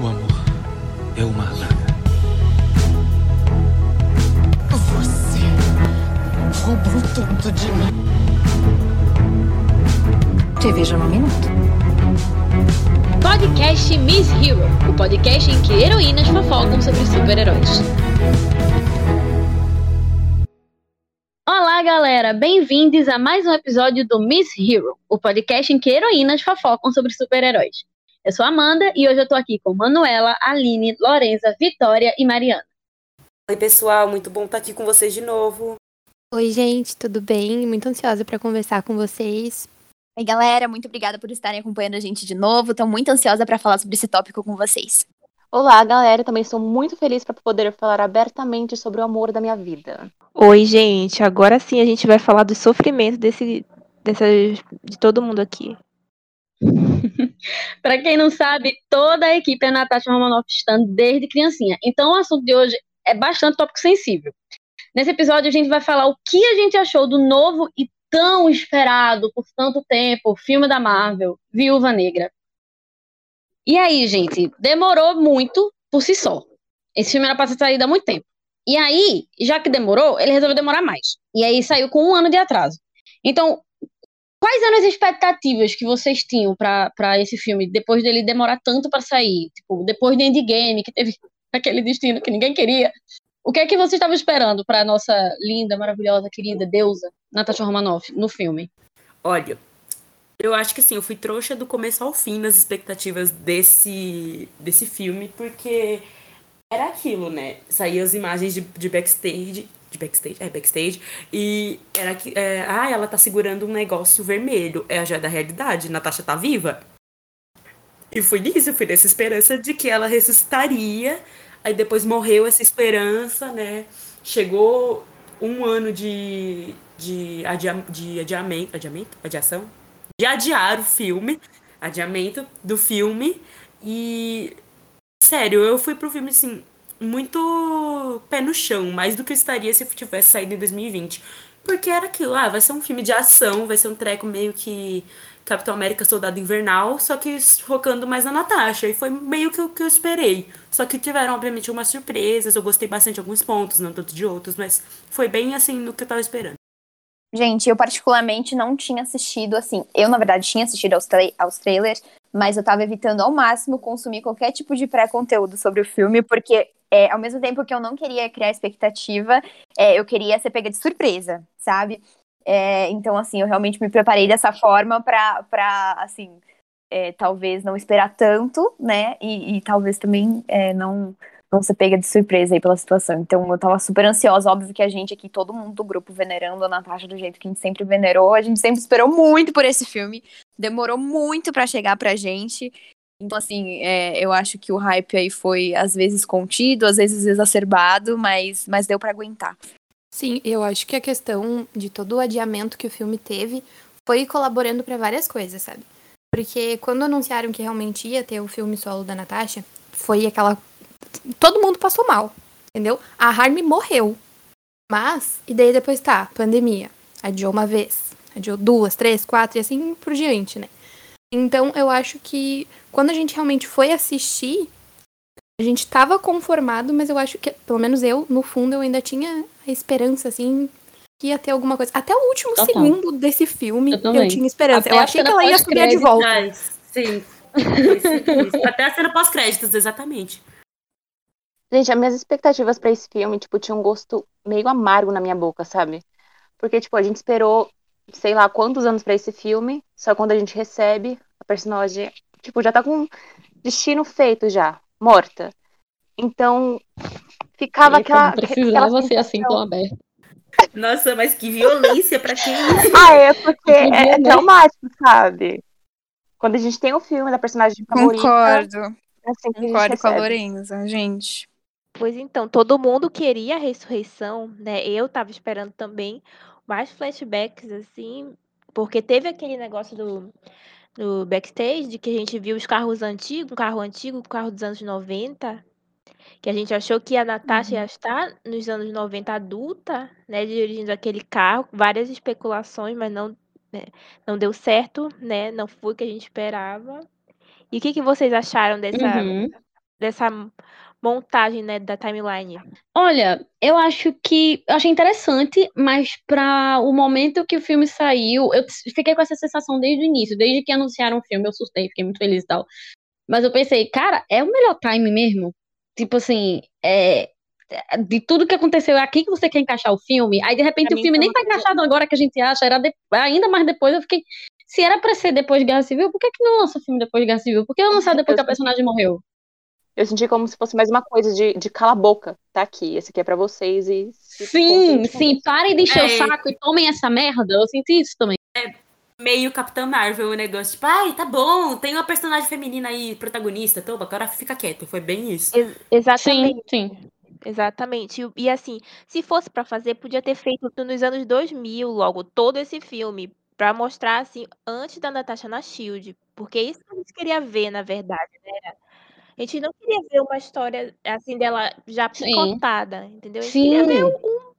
O amor é uma adaga. Você roubou tudo de mim. Te vejo no minuto. Podcast Miss Hero, o podcast em que heroínas fofocam sobre super-heróis. Olá, galera! Bem-vindos a mais um episódio do Miss Hero, o podcast em que heroínas fofocam sobre super-heróis. Eu sou a Amanda e hoje eu tô aqui com Manuela, Aline, Lorenza, Vitória e Mariana. Oi, pessoal, muito bom estar aqui com vocês de novo. Oi, gente, tudo bem? Muito ansiosa para conversar com vocês. Oi, galera, muito obrigada por estarem acompanhando a gente de novo. Estou muito ansiosa para falar sobre esse tópico com vocês. Olá, galera, também estou muito feliz para poder falar abertamente sobre o amor da minha vida. Oi, gente, agora sim a gente vai falar do sofrimento desse, dessa, de todo mundo aqui. para quem não sabe, toda a equipe é Natasha Romanoff estando desde criancinha. Então o assunto de hoje é bastante tópico sensível. Nesse episódio a gente vai falar o que a gente achou do novo e tão esperado por tanto tempo filme da Marvel, Viúva Negra. E aí, gente, demorou muito por si só. Esse filme era para ser saído há muito tempo. E aí, já que demorou, ele resolveu demorar mais. E aí saiu com um ano de atraso. Então, Quais eram as expectativas que vocês tinham para esse filme, depois dele demorar tanto para sair? Tipo, depois de Endgame, que teve aquele destino que ninguém queria. O que é que vocês estavam esperando para nossa linda, maravilhosa, querida deusa, Natasha Romanoff, no filme? Olha, eu acho que assim, eu fui trouxa do começo ao fim nas expectativas desse, desse filme, porque era aquilo, né? Saíam as imagens de, de backstage, de backstage, é backstage, e era que, é, ah, ela tá segurando um negócio vermelho, é a joia da realidade, Natasha tá viva? E foi nisso, fui nessa esperança de que ela ressuscitaria, aí depois morreu essa esperança, né, chegou um ano de, de, adia, de adiamento, adiamento, adiação, de adiar o filme, adiamento do filme, e, sério, eu fui pro filme, assim, muito pé no chão, mais do que eu estaria se eu tivesse saído em 2020. Porque era aquilo, ah, vai ser um filme de ação, vai ser um treco meio que Capitão América Soldado Invernal, só que focando mais na Natasha. E foi meio que o que eu esperei. Só que tiveram, obviamente, algumas surpresas. Eu gostei bastante de alguns pontos, não tanto de outros, mas foi bem assim no que eu tava esperando. Gente, eu particularmente não tinha assistido, assim, eu na verdade tinha assistido aos, tra aos trailers, mas eu tava evitando ao máximo consumir qualquer tipo de pré-conteúdo sobre o filme, porque é, ao mesmo tempo que eu não queria criar expectativa, é, eu queria ser pega de surpresa, sabe? É, então, assim, eu realmente me preparei dessa forma pra, pra assim, é, talvez não esperar tanto, né? E, e talvez também é, não, não ser pega de surpresa aí pela situação. Então, eu tava super ansiosa. Óbvio que a gente aqui, todo mundo do grupo venerando a Natasha do jeito que a gente sempre venerou. A gente sempre esperou muito por esse filme. Demorou muito para chegar pra gente. Então, assim, é, eu acho que o hype aí foi às vezes contido, às vezes exacerbado, mas, mas deu para aguentar. Sim, eu acho que a questão de todo o adiamento que o filme teve foi colaborando para várias coisas, sabe? Porque quando anunciaram que realmente ia ter o filme solo da Natasha, foi aquela. Todo mundo passou mal, entendeu? A Harmony morreu. Mas, e daí depois tá, pandemia. Adiou uma vez, adiou duas, três, quatro e assim por diante, né? Então eu acho que quando a gente realmente foi assistir, a gente estava conformado, mas eu acho que, pelo menos eu, no fundo, eu ainda tinha a esperança, assim, que ia ter alguma coisa. Até o último Total. segundo desse filme, eu, eu tinha esperança. Até eu achei que ela ia subir de volta. Sim. Até a cena pós-créditos, exatamente. Gente, as minhas expectativas para esse filme, tipo, tinha um gosto meio amargo na minha boca, sabe? Porque, tipo, a gente esperou sei lá quantos anos para esse filme, só quando a gente recebe, a personagem, tipo, já tá com destino feito já, morta. Então, ficava e aquela. Precisava ser assim tão aberto. Nossa, mas que violência pra quem Ah, é porque é, é traumático, sabe? Quando a gente tem o filme da personagem favorita. Concordo. É assim Concordo com a Lorenza, gente. Pois então, todo mundo queria a ressurreição, né? Eu tava esperando também mais flashbacks, assim, porque teve aquele negócio do, do backstage, de que a gente viu os carros antigos, um carro antigo, um carro dos anos 90, que a gente achou que a Natasha ia uhum. estar nos anos 90 adulta, né, dirigindo aquele carro, várias especulações, mas não, né, não deu certo, né, não foi o que a gente esperava. E o que, que vocês acharam dessa, uhum. dessa montagem, né, da timeline? Olha, eu acho que eu achei interessante, mas para o momento que o filme saiu, eu fiquei com essa sensação desde o início, desde que anunciaram o filme, eu surtei, fiquei muito feliz e tal. Mas eu pensei, cara, é o melhor time mesmo? Tipo assim, é, de tudo que aconteceu, é aqui que você quer encaixar o filme. Aí de repente Pra o mim, filme nem tá encaixado agora que a gente acha, era de- ainda mais depois eu fiquei, se era pra ser depois de Guerra Civil, por que que não lança o filme depois de Guerra Civil? Por que não lançar depois que a personagem morreu? Eu senti como se fosse mais uma coisa de, de cala a boca, tá aqui, esse aqui é pra vocês e Sim, sim, parem de encher o É. saco e tomem essa merda. Eu senti isso também. Meio Capitã Marvel, o negócio, tipo, ai, tá bom, tem uma personagem feminina aí, protagonista, toma, agora fica quieto. Foi bem isso. Ex- exatamente. Sim, sim. Exatamente. E, e, assim, se fosse pra fazer, podia ter feito nos anos 2000, logo, todo esse filme, pra mostrar, assim, antes da Natasha na Shield. Porque é isso que a gente queria ver, na verdade, né? A gente não queria ver uma história, assim, dela já Sim. picotada, entendeu? A gente queria ver Sim.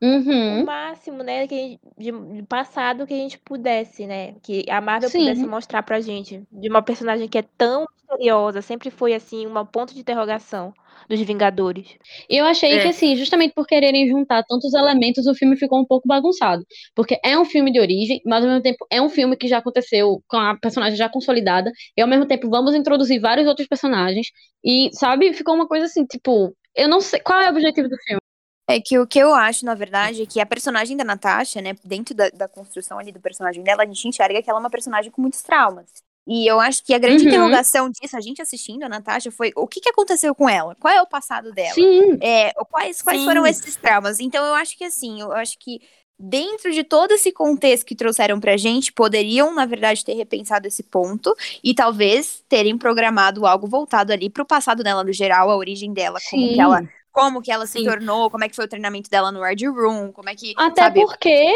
O Uhum. máximo, né, que a gente- de, de passado que a gente pudesse, né? Que a Marvel pudesse Sim. mostrar pra gente. De uma personagem que é tão misteriosa, sempre foi, assim, uma ponto de interrogação dos Vingadores. E eu achei É. que, assim, justamente por quererem juntar tantos elementos, o filme ficou um pouco bagunçado. Porque é um filme de origem, mas ao mesmo tempo é um filme que já aconteceu com a personagem já consolidada, e ao mesmo tempo vamos introduzir vários outros personagens. E, sabe, ficou uma coisa assim, tipo, eu não sei. Qual é o objetivo do filme? É que o que eu acho, na verdade, é que a personagem da Natasha, né, dentro da, da construção ali do personagem dela, a gente enxerga que ela é uma personagem com muitos traumas. E eu acho que a grande Uhum. interrogação disso, a gente assistindo a Natasha, foi o que, que aconteceu com ela? Qual é o passado dela? Sim. É, quais, quais Sim. foram esses traumas? Então, eu acho que assim, eu acho que dentro de todo esse contexto que trouxeram pra gente, poderiam, na verdade, ter repensado esse ponto e talvez terem programado algo voltado ali pro passado dela no geral, a origem dela, como Sim. que ela, como que ela se Sim. tornou, como é que foi o treinamento dela no Red Room, como é que, Até sabe? porque.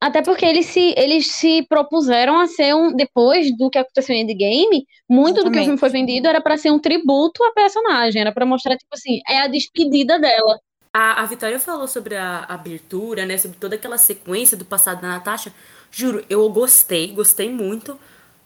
Até porque eles se, eles se propuseram a ser um. Depois do que aconteceu em Endgame, muito do que o filme Exatamente. foi vendido era pra ser um tributo à personagem. Era pra mostrar, tipo assim, é a despedida dela. A, a Vitória falou sobre a abertura, né? Sobre toda aquela sequência do passado da Natasha. Juro, eu gostei, gostei muito.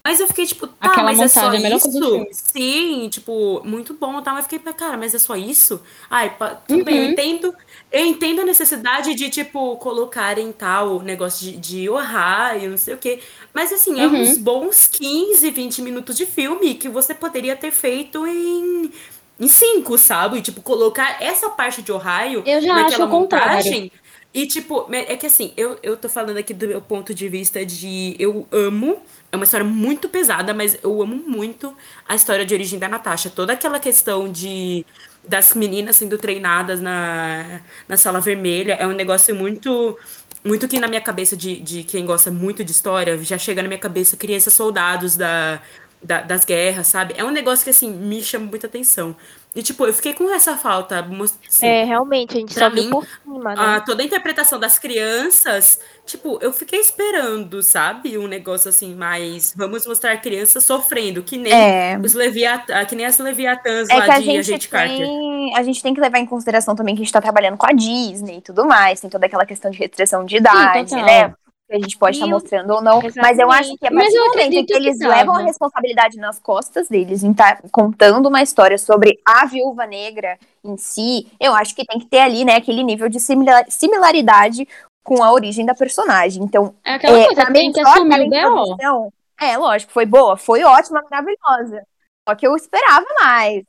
Mas eu fiquei tipo, tá, Aquela mas é só montagem, a melhor coisa do isso? filme. Sim, tipo, muito bom, tá? Mas eu fiquei, cara, mas é só isso? Ai, tudo bem, eu Uhum. entendo. Eu entendo a necessidade de, tipo, colocarem tal negócio de, de Ohio, não sei o quê. Mas assim, é Uhum. uns bons 15, 20 minutos de filme que você poderia ter feito em. Em cinco, sabe? Tipo, colocar essa parte de Ohio Eu já acho naquela o contrário. E, tipo, é que assim, eu, eu tô falando aqui do meu ponto de vista de. Eu amo. É uma história muito pesada, mas eu amo muito a história de origem da Natasha. Toda aquela questão de. Das meninas sendo treinadas na, na sala vermelha é um negócio muito. Muito que na minha cabeça de, de quem gosta muito de história, já chega na minha cabeça crianças soldados da, da- das guerras, sabe? É um negócio que, assim, me chama muita atenção. E, tipo, eu fiquei com essa falta. assim, É, realmente, a gente pra só viu mim, por cima, né? a, toda a interpretação das crianças, tipo, eu fiquei esperando, sabe? Um negócio assim, mais. Vamos mostrar crianças sofrendo, que nem É. os Leviat que nem as Leviatãs É lá que a de gente, Agente Carter. tem, a gente tem que levar em consideração também que a gente tá trabalhando com a Disney e tudo mais, tem toda aquela questão de restrição de idade, total. né? Que a gente pode estar o- mostrando ou não. Mas eu acho que a Mas partir do momento em que que eles tava. levam a responsabilidade nas costas deles em estar contando uma história sobre a viúva negra em si, eu acho que tem que ter ali, né, aquele nível de similar- similaridade com a origem da personagem. Então, É aquela é, coisa, tem que assumir o B.O. É, lógico, foi boa, foi ótima, maravilhosa. Só que eu esperava mais.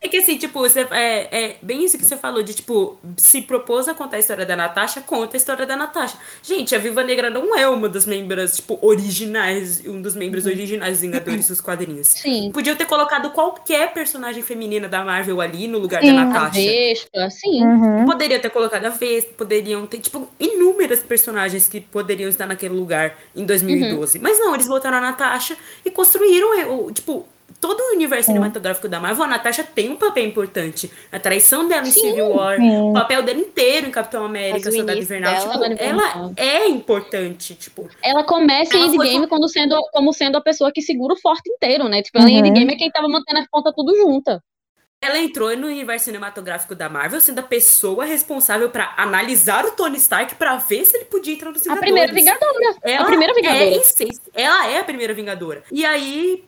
É que assim, tipo, você, é, é bem isso que você falou, de tipo, se propôs a contar a história da Natasha, conta a história da Natasha. Gente, a Viva Negra não é uma das membros, tipo, originais, um dos membros originais dos Vingadores dos quadrinhos. Sim. Podiam ter colocado qualquer personagem feminina da Marvel ali no lugar Sim. da A Natasha. Vespa, sim. Uhum. Poderia ter colocado a Vespa, poderiam ter, tipo, inúmeras personagens que poderiam estar naquele lugar em 2012. Mas não, eles botaram a Natasha e construíram, o, tipo, todo o universo cinematográfico da Marvel, a Natasha tem um papel importante. A traição dela em Civil War, o papel dela inteiro em Capitão América, Soldado Invernal. tipo, ela é importante, tipo. Ela começa em Ela foi Endgame quando sendo, como sendo a pessoa que segura o forte inteiro, né? Tipo, ela em Uhum. Endgame é quem tava mantendo as pontas tudo junta. Ela entrou no universo cinematográfico da Marvel sendo a pessoa responsável pra analisar o Tony Stark pra ver se ele podia entrar no A primeira Vingadora. Ela a primeira Vingadora. É, em si- ela é a primeira Vingadora. E aí,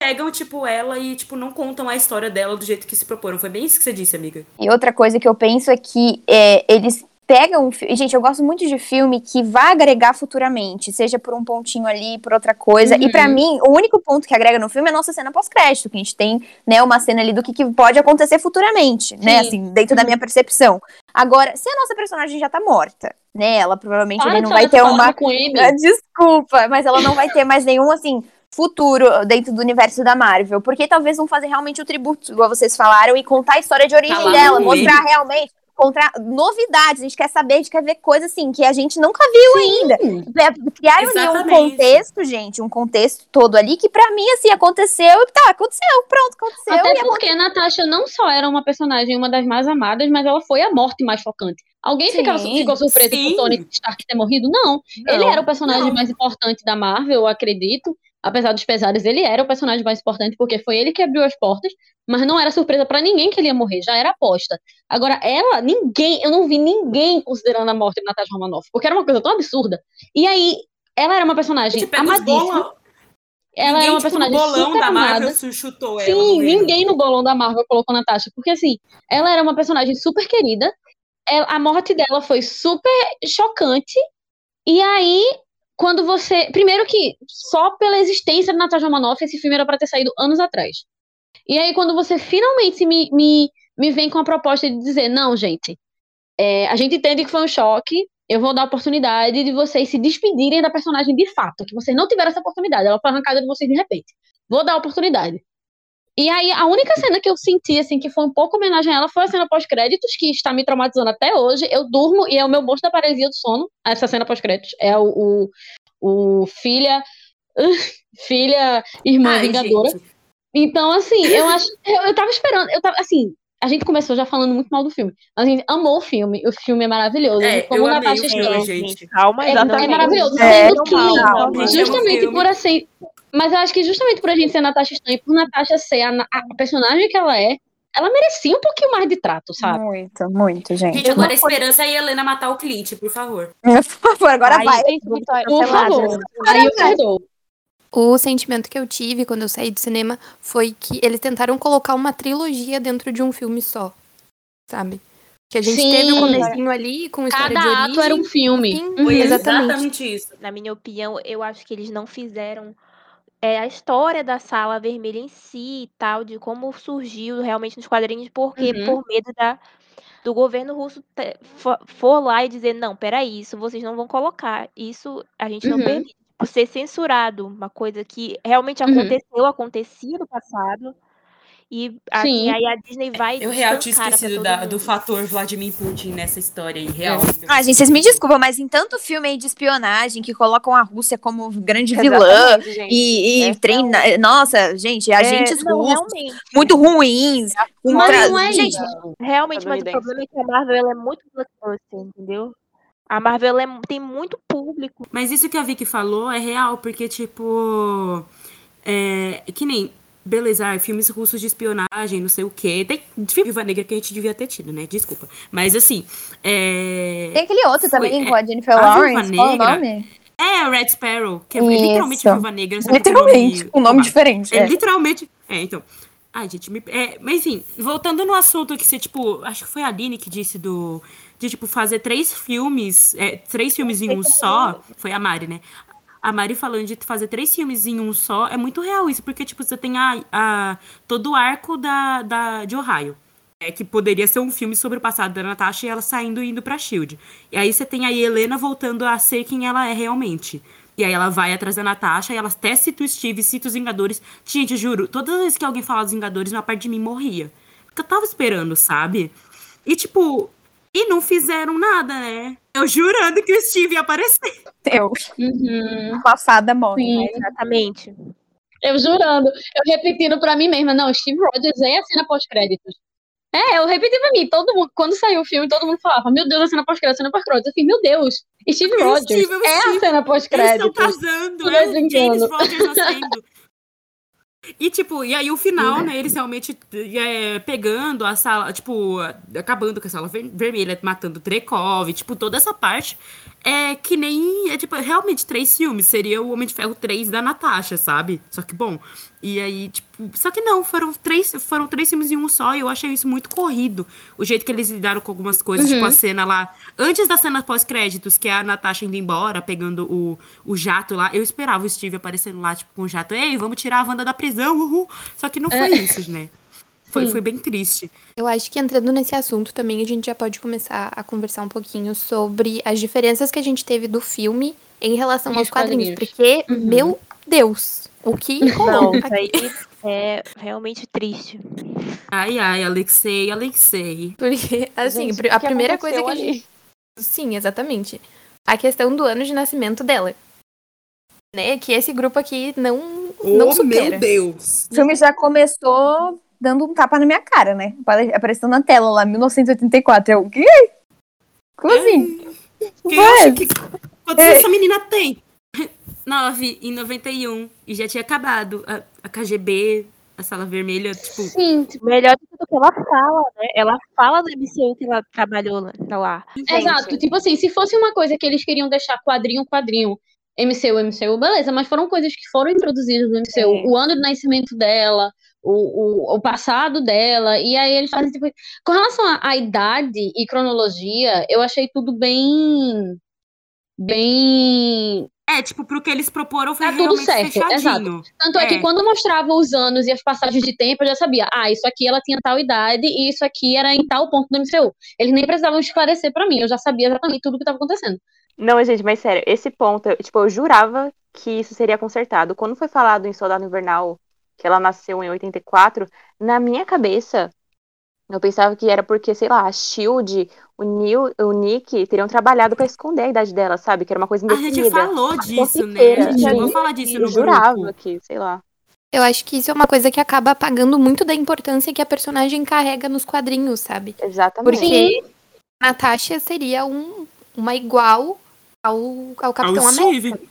pegam, tipo, ela e, tipo, não contam a história dela do jeito que se proporam. Foi bem isso que você disse, amiga. E outra coisa que eu penso é que é, eles pegam. um fi- e, Gente, eu gosto muito de filme que vai agregar futuramente, seja por um pontinho ali, por outra coisa. E pra Uhum. mim, o único ponto que agrega no filme é a nossa cena pós-crédito, que a gente tem, né, uma cena ali do que, que pode acontecer futuramente, né, Sim. assim, dentro da minha percepção. Agora, se a nossa personagem já tá morta, né, ela provavelmente Para ele não vai ter uma Desculpa, mas ela não vai ter mais nenhum, assim, futuro dentro do universo da Marvel. Porque talvez vão fazer realmente o tributo, igual vocês falaram, e contar a história de origem Tá dela, mostrar realmente. Contra novidades, a gente quer saber, a gente quer ver coisas assim que a gente nunca viu ainda. É, Criaram ali um contexto, gente, um contexto todo ali que pra mim, assim, aconteceu e tá, aconteceu, pronto, aconteceu. Até porque a Natasha não só era uma personagem, uma das mais amadas, mas ela foi a morte mais chocante. Alguém Sim, ficava, ficou surpreso sim. com o Tony Stark ter morrido? Não. ele era o personagem não. mais importante da Marvel, eu acredito. Apesar dos pesares, ele era o personagem mais importante porque foi ele que abriu as portas, mas não era surpresa pra ninguém que ele ia morrer, já era aposta. Agora, ela, ninguém, eu não vi ninguém considerando a morte de Natasha Romanoff, porque era uma coisa tão absurda. E aí, ela era uma personagem Tipo, amadíssima. Ela Ninguém, era uma tipo, personagem bolão super da amada. Marvel chutou ela. Sim, ninguém no bolão da Marvel colocou Natasha, porque assim, ela era uma personagem super querida, a morte dela foi super chocante, e aí, quando você. Primeiro que só pela existência de Natasha Romanoff, esse filme era pra ter saído anos atrás. E aí, quando você finalmente me, me, me vem com a proposta de dizer, não, gente, é, a gente entende que foi um choque, eu vou dar a oportunidade de vocês se despedirem da personagem de fato, que vocês não tiveram essa oportunidade, ela foi arrancada de vocês de repente. Vou dar a oportunidade. E aí, a única cena que eu senti, assim, que foi um pouco homenagem a ela, foi a cena pós-créditos, que está me traumatizando até hoje. Eu durmo e é o meu monstro da paralisia do sono, essa cena pós-créditos. É o, o, o filha, filha, irmã Ai, vingadora. gente. Então, assim, eu acho. Eu, eu tava esperando. Eu tava, assim, a gente começou já falando muito mal do filme. Mas a gente amou o filme. O filme é maravilhoso. É, Como eu o amei Natasha o filme, gente. Calma, É, exatamente. é maravilhoso. É, Sendo que, calma, gente, justamente por assim. Mas eu acho que justamente por a gente ser Natasha Strong e por Natasha ser a, a personagem que ela é, ela merecia um pouquinho mais de trato, sabe? Muito, muito, gente. Gente, agora a esperança é a Helena matar o Clint, por favor. Por favor, agora Ai, vai. gente, Vitória, Por favor. Aí eu perdoo. O sentimento que eu tive quando eu saí do cinema foi que eles tentaram colocar uma trilogia dentro de um filme só, sabe? Que a gente Sim. teve o comecinho ali com história Cada de ato origem. era um filme. Sim. Foi exatamente. exatamente isso. na minha opinião, eu acho que eles não fizeram é, a história da Sala Vermelha em si e tal, de como surgiu realmente nos quadrinhos, porque Uhum. por medo da, do governo russo te- for, for lá e dizer, não, peraí, isso vocês não vão colocar, isso a gente não Uhum. permite. Ser censurado, uma coisa que realmente Uhum. aconteceu, acontecia no passado, e assim, Sim. aí a Disney vai Eu real tinha esquecido da- do fator Vladimir Putin nessa história aí, real. Ah, gente, vocês me desculpam, mas em tanto filme aí de espionagem que colocam a Rússia como grande vilã gente. e, e Essa treina. Nossa, gente, agentes É, não, russos realmente. muito ruins. com Mas tra- não é gente, isso. Realmente, mas o problema é que a Marvel é muito blockbuster, entendeu? A Marvel é- tem muito público. Mas isso que a Vicky falou é real, porque, tipo. É, que nem. Beleza, ah, filmes russos de espionagem, não sei o quê. Tem filme Viva Negra que a gente devia ter tido, né? Desculpa. Mas assim. É, tem aquele outro Foi, também é, com a Jennifer a Lawrence. Qual o Negra, nome? é Red Sparrow, que é Isso. literalmente Viúva Negra. Literalmente, um nome roubado. diferente. É, é. literalmente. É, então. Ai, gente, me... é, mas enfim, voltando no assunto que você, tipo, acho que foi a Aline que disse do. De, tipo, fazer três filmes. é, três filmes em um só. Foi a Mari, né? A Mari falando de fazer três filmes em um só é muito real isso, porque, tipo, você tem a, a, todo o arco da, da, de Ohio. É, que poderia ser um filme sobre o passado da Natasha e ela saindo e indo pra Shield. E aí você tem a Helena voltando a ser quem ela é realmente. E aí ela vai atrás da Natasha e ela até cita o Steve, cita os Vingadores. Gente, juro, todas as vezes que alguém falava dos Vingadores, uma parte de mim morria. Porque eu tava esperando, sabe? E tipo, e não fizeram nada, né? Eu jurando que o Steve ia aparecer. Eu, Uhum. uma fada morre. Sim. Exatamente. Eu jurando, eu repetindo pra mim mesma, não, Steve Rogers é a cena pós-créditos. É, eu repeti pra mim, todo mundo, quando saiu o filme, todo mundo falava, meu Deus, a cena pós-crédito, a cena pós-crédito. Eu fiquei, meu Deus, Steve Rogers Steve, é a Steve, cena Eles estão pós-créditos. casando, Tô é. James Rogers nascendo. E, tipo, e aí o final, né, eles realmente é, pegando a sala, tipo, acabando com a sala ver- vermelha, matando Trekov, tipo, toda essa parte é que nem, é tipo, realmente três filmes, seria o Homem de Ferro 3 da Natasha, sabe? Só que, bom, e aí, tipo, só que não, foram três, foram três filmes em um só, e eu achei isso muito corrido, o jeito que eles lidaram com algumas coisas, tipo, a cena lá, antes da cena pós-créditos, que é a Natasha indo embora, pegando o, o jato lá, eu esperava o Steve aparecendo lá, tipo, com o jato, ei, vamos tirar a Wanda da prisão, uhul. Só que não foi isso, né? Foi, Sim. foi bem triste. Eu acho que entrando nesse assunto também a gente já pode começar a conversar um pouquinho sobre as diferenças que a gente teve do filme em relação E aos os quadrinhos. quadrinhos. Porque, Uhum. meu Deus, o que Não, rolou isso aqui? aí é realmente triste. Ai, ai, Alexei, Alexei. Porque, assim, Gente, a primeira coisa que a gente. Sim, exatamente. A questão do ano de nascimento dela. Né? Que esse grupo aqui não, não supera. Deus! O filme já começou dando um tapa na minha cara, né? Apare- Apareceu na tela lá, 1984. Eu, o quê? Como assim? Quem acha que... Quantos anos essa menina tem? Nove, em 91. E já tinha acabado a, a KGB, a Sala Vermelha, tipo... Sim, tipo, Melhor do que ela fala, né? Ela fala do MCU que ela trabalhou lá. lá. exato. Tipo assim, se fosse uma coisa que eles queriam deixar quadrinho, quadrinho, MCU, MCU, beleza, mas foram coisas que foram introduzidas no MCU. É. O ano do nascimento dela, o, o, o passado dela, e aí eles fazem, tipo... Com relação à, idade e cronologia, eu achei tudo bem... Bem... É, tipo, pro que eles proporam foi Tá tudo certo, fechadinho. Tanto é. É. que quando mostrava os anos e as passagens de tempo, eu já sabia, ah, isso aqui ela tinha tal idade e isso aqui era em tal ponto do MCU. Eles nem precisavam esclarecer pra mim, eu já sabia exatamente tudo o que tava acontecendo. Não, gente, mas sério, esse ponto, eu- tipo, eu jurava que isso seria consertado. Quando foi falado em Soldado Invernal, que ela nasceu em 84, na minha cabeça, eu pensava que era porque, sei lá, a Shield, o Neil, o Nick teriam trabalhado pra esconder a idade dela, sabe? Que era uma coisa A gente indefinida. falou disso, né? A gente chegou a gente. falar disso Eu no jurava grupo. que, sei lá. Eu acho que isso é uma coisa que acaba apagando muito da importância que a personagem carrega nos quadrinhos, sabe? Exatamente. Porque Natasha seria um, uma igual ao, ao Capitão Ao América. Steve.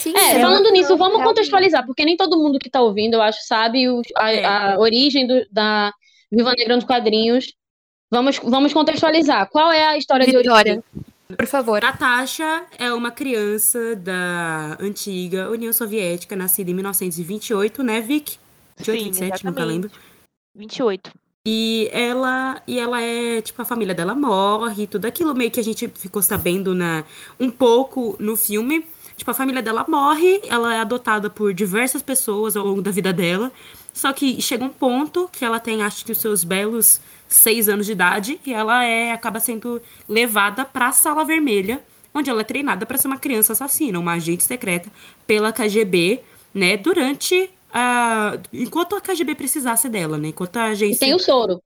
Sim, É, sim. falando nisso, vamos contextualizar, porque nem todo mundo que tá ouvindo, eu acho, sabe o- a, É. a origem do- da Viva Negra nos quadrinhos. Vamos, vamos contextualizar. Qual é a história de Vitória, origem? por favor. Natasha é uma criança da antiga União Soviética, nascida em 1928, né, Vic? 28, Sim, 27, nunca lembro. 28. E ela, e ela é, tipo, a família dela morre, tudo aquilo meio que a gente ficou sabendo na, um pouco no filme. Tipo, a família dela morre, ela é adotada por diversas pessoas ao longo da vida dela. Só que chega um ponto que ela tem, acho que os seus belos seis anos de idade, e ela é, acaba sendo levada pra Sala Vermelha, onde ela é treinada para ser uma criança assassina, uma agente secreta pela KGB, né, durante a... enquanto a KGB precisasse dela, né, enquanto a E agência... tem o soro.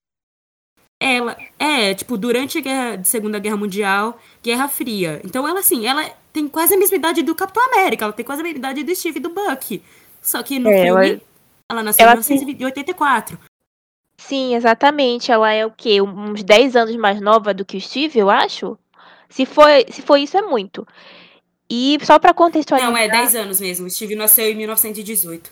Ela é, tipo, durante a guerra, Segunda Guerra Mundial, Guerra Fria. Então ela, assim, ela tem quase a mesma idade do Capitão América, ela tem quase a mesma idade do Steve e do Buck. Só que no É, filme, ela- ela, nasceu em 1984. Sim, exatamente. Ela é o quê? Uns 10 anos mais nova do que o Steve, eu acho? Se for, se for isso, é muito. E só pra contextualizar. Não, é 10 anos mesmo. O Steve nasceu em 1918.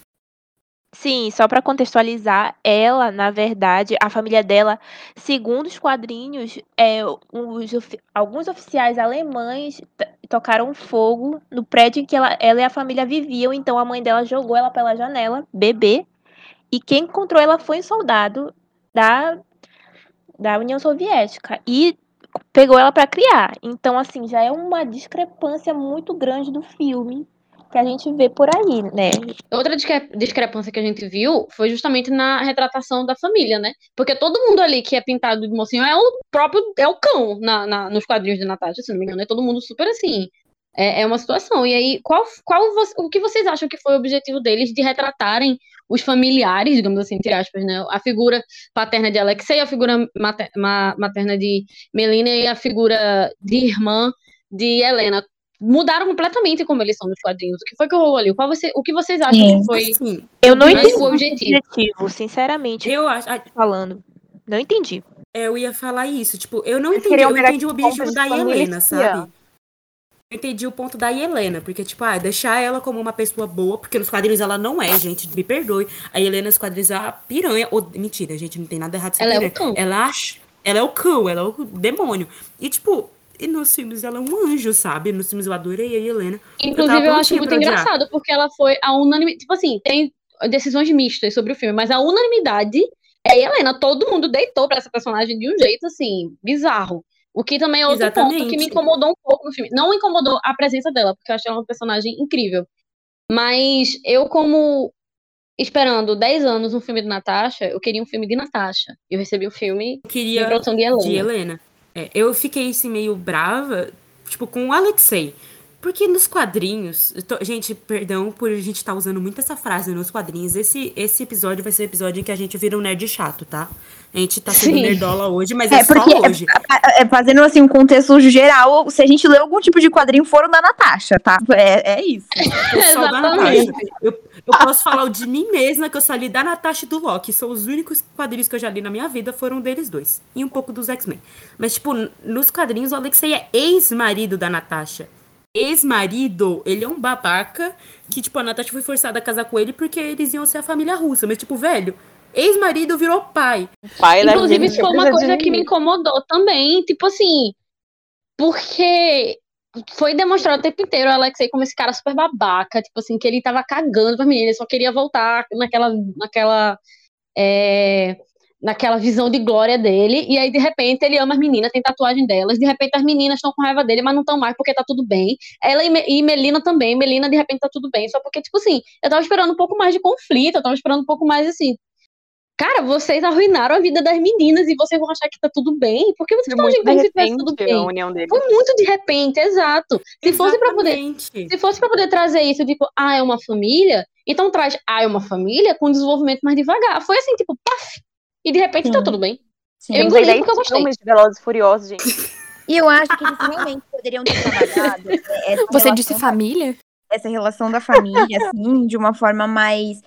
Sim, só pra contextualizar, ela, na verdade, a família dela, segundo os quadrinhos, é, os alguns oficiais alemães tocaram fogo no prédio em que ela, ela e a família viviam, então a mãe dela jogou ela pela janela, bebê, e quem encontrou ela foi um soldado da, da União Soviética e pegou ela pra criar. Então, assim, já é uma discrepância muito grande do filme que a gente vê por aí, né? Outra discre- discrepância que a gente viu foi justamente na retratação da família, né? Porque todo mundo ali que é pintado de mocinho é o próprio, é o cão na, na- nos quadrinhos de Natasha, se não me engano, é todo mundo super assim. É, é uma situação. E aí, qual, qual o que vocês acham que foi o objetivo deles de retratarem os familiares, digamos assim, entre aspas, né? A figura paterna de Alexei, a figura mater- ma- materna de Melina e a figura de irmã de Helena. Mudaram completamente como eles são nos quadrinhos. O que foi que rolou ali? Qual você, o que vocês acham Sim. que foi Assim, Eu não entendi o objetivo. objetivo, sinceramente eu acho. falando. Não entendi. Eu ia falar isso. Tipo, eu não Eles entendi. queriam Eu pegar entendi o objetivo da Helena, sabe? entendi o ponto da Helena, porque, tipo, ah, deixar ela como uma pessoa boa, porque nos quadrinhos ela não é, gente, me perdoe. A Helena nos quadrinhos é a piranha. Ou, mentira, gente, não tem nada errado com Ela é o cão. Ela acha. Ela é o cão, ela é o demônio. E, tipo, e nos filmes ela é um anjo, sabe? Nos filmes eu adorei a Helena. Inclusive, tava eu, acho muito engraçado, porque ela foi a unanimidade. Tipo assim, tem decisões mistas sobre o filme, mas a unanimidade é a Helena. Todo mundo deitou pra essa personagem de um jeito, assim, bizarro. O que também é outro ponto que Exatamente. me incomodou um pouco no filme. Não incomodou a presença dela, porque eu achei ela uma personagem incrível. Mas eu, como esperando 10 anos um filme de Natasha, eu queria um filme de Natasha. Eu recebi um filme Eu de queria produção de Helena. de Helena. É, eu fiquei assim meio brava, tipo, com o Alexei. Porque nos quadrinhos. tô- gente, perdão por a gente estar usando muito essa frase nos quadrinhos. Esse, esse episódio vai ser o episódio em que a gente vira um nerd chato, tá? A gente tá sendo Sim. nerdola hoje, mas é, É, porque só hoje. é, fazendo assim um contexto geral, se a gente lê algum tipo de quadrinho, foram da Natasha, tá? É, é isso. Eu sou da. Natasha. Eu, eu posso falar o de mim mesma, que eu só li da Natasha e do Loki. São os únicos quadrinhos que eu já li na minha vida, foram deles dois. E um pouco dos X-Men. Mas, tipo, nos quadrinhos, o Alexei é ex-marido da Natasha. Ex-marido, ele é um babaca que, tipo, a Natasha foi forçada a casar com ele porque eles iam ser a família russa. Mas, tipo, velho, ex-marido virou pai. Pai da Inclusive, isso foi uma coisa que me incomodou também. Tipo assim, porque foi demonstrado o tempo inteiro o Alexei como esse cara super babaca. Tipo assim, que ele tava cagando pra menina, ele só queria voltar naquela. naquela é, naquela visão de glória dele, e aí de repente ele ama as meninas, tem tatuagem delas, de repente as meninas estão com raiva dele, mas não estão mais porque tá tudo bem. Ela e, e Melina também, Melina de repente tá tudo bem, só porque, tipo assim, eu tava esperando um pouco mais de conflito, eu tava esperando um pouco mais assim. Cara, vocês arruinaram a vida das meninas e vocês vão achar que tá tudo bem? Por que vocês estão como se tivesse tudo a bem? união deles. Foi muito de repente, exato. Se fosse pra poder Exatamente. se fosse pra poder trazer isso, tipo, ah, é uma família, então traz, ah, é uma família com desenvolvimento mais devagar. Foi assim, tipo, paf! E de repente tá Sim. tudo bem. Sim. Eu engoli 10 porque eu gostei. de Velozes e Furiosos, gente. E eu acho que eles realmente poderiam ter trabalhado essa Você relação disse da- família? essa relação da família, assim, de uma forma mais.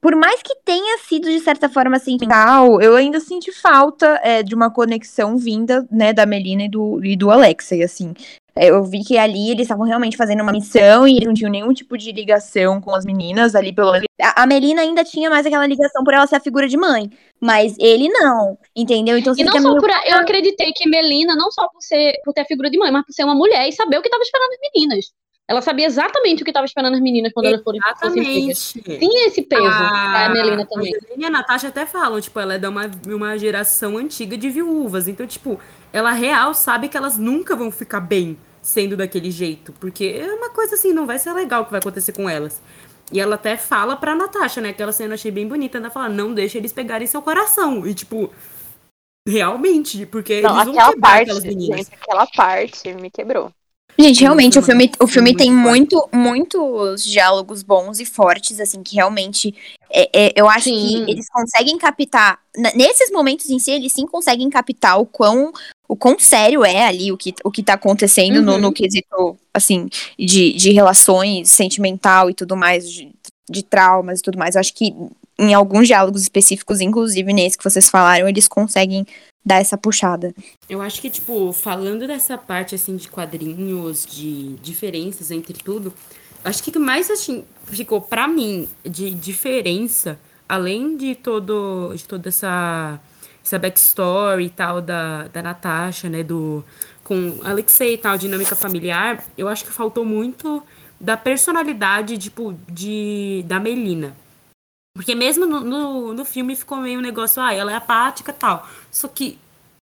Por mais que tenha sido, de certa forma, sentimental, eu ainda senti falta é, de uma conexão vinda, né, da Melina e do, e do Alexei, assim. É, Eu vi que ali eles estavam realmente fazendo uma missão e eles não tinham nenhum tipo de ligação com as meninas ali pelo. A, a Melina ainda tinha mais aquela ligação por ela ser a figura de mãe. Mas ele não, entendeu? Então E não só meio- por. a- Eu acreditei que Melina, não só por, ser, por ter a figura de mãe, mas por ser uma mulher e saber o que tava esperando as meninas. Ela sabia exatamente o que tava esperando as meninas quando elas foram pegas. Exatamente. Tinha esse peso pra A- Melina também. A e a Natasha até falam, tipo, ela é de uma, uma geração antiga de viúvas. Então, tipo, ela real sabe que elas nunca vão ficar bem sendo daquele jeito. Porque é uma coisa assim, não vai ser legal o que vai acontecer com elas. E ela até fala pra Natasha, né? Aquela cena eu achei bem bonita. Ela fala, não deixa eles pegarem seu coração. E, tipo, realmente, porque Não, eles vão aquela quebrar parte, aquelas meninas. gente, aquela parte me quebrou. Gente, realmente, o filme, o filme tem muito, muitos diálogos bons e fortes, assim, que realmente é, é, eu acho Sim. que eles conseguem captar. Nesses momentos em si, eles sim conseguem captar o quão, o quão sério é ali o que, o que tá acontecendo no, Uhum. no quesito, assim, de, de relações sentimental e tudo mais, de, de traumas e tudo mais. Eu acho que em alguns diálogos específicos, inclusive nesse que vocês falaram, eles conseguem dar essa puxada. Eu acho que, tipo, falando dessa parte, assim, de quadrinhos, de diferenças entre tudo, acho que o que mais, assim, ficou pra mim de diferença, além de todo, de toda essa, essa backstory e tal da, da Natasha, né, do, com Alexei e tal, dinâmica familiar, eu acho que faltou muito da personalidade, tipo, de, da Melina. Porque mesmo no, no, no filme ficou meio um negócio, ah, ela é apática e tal. Só que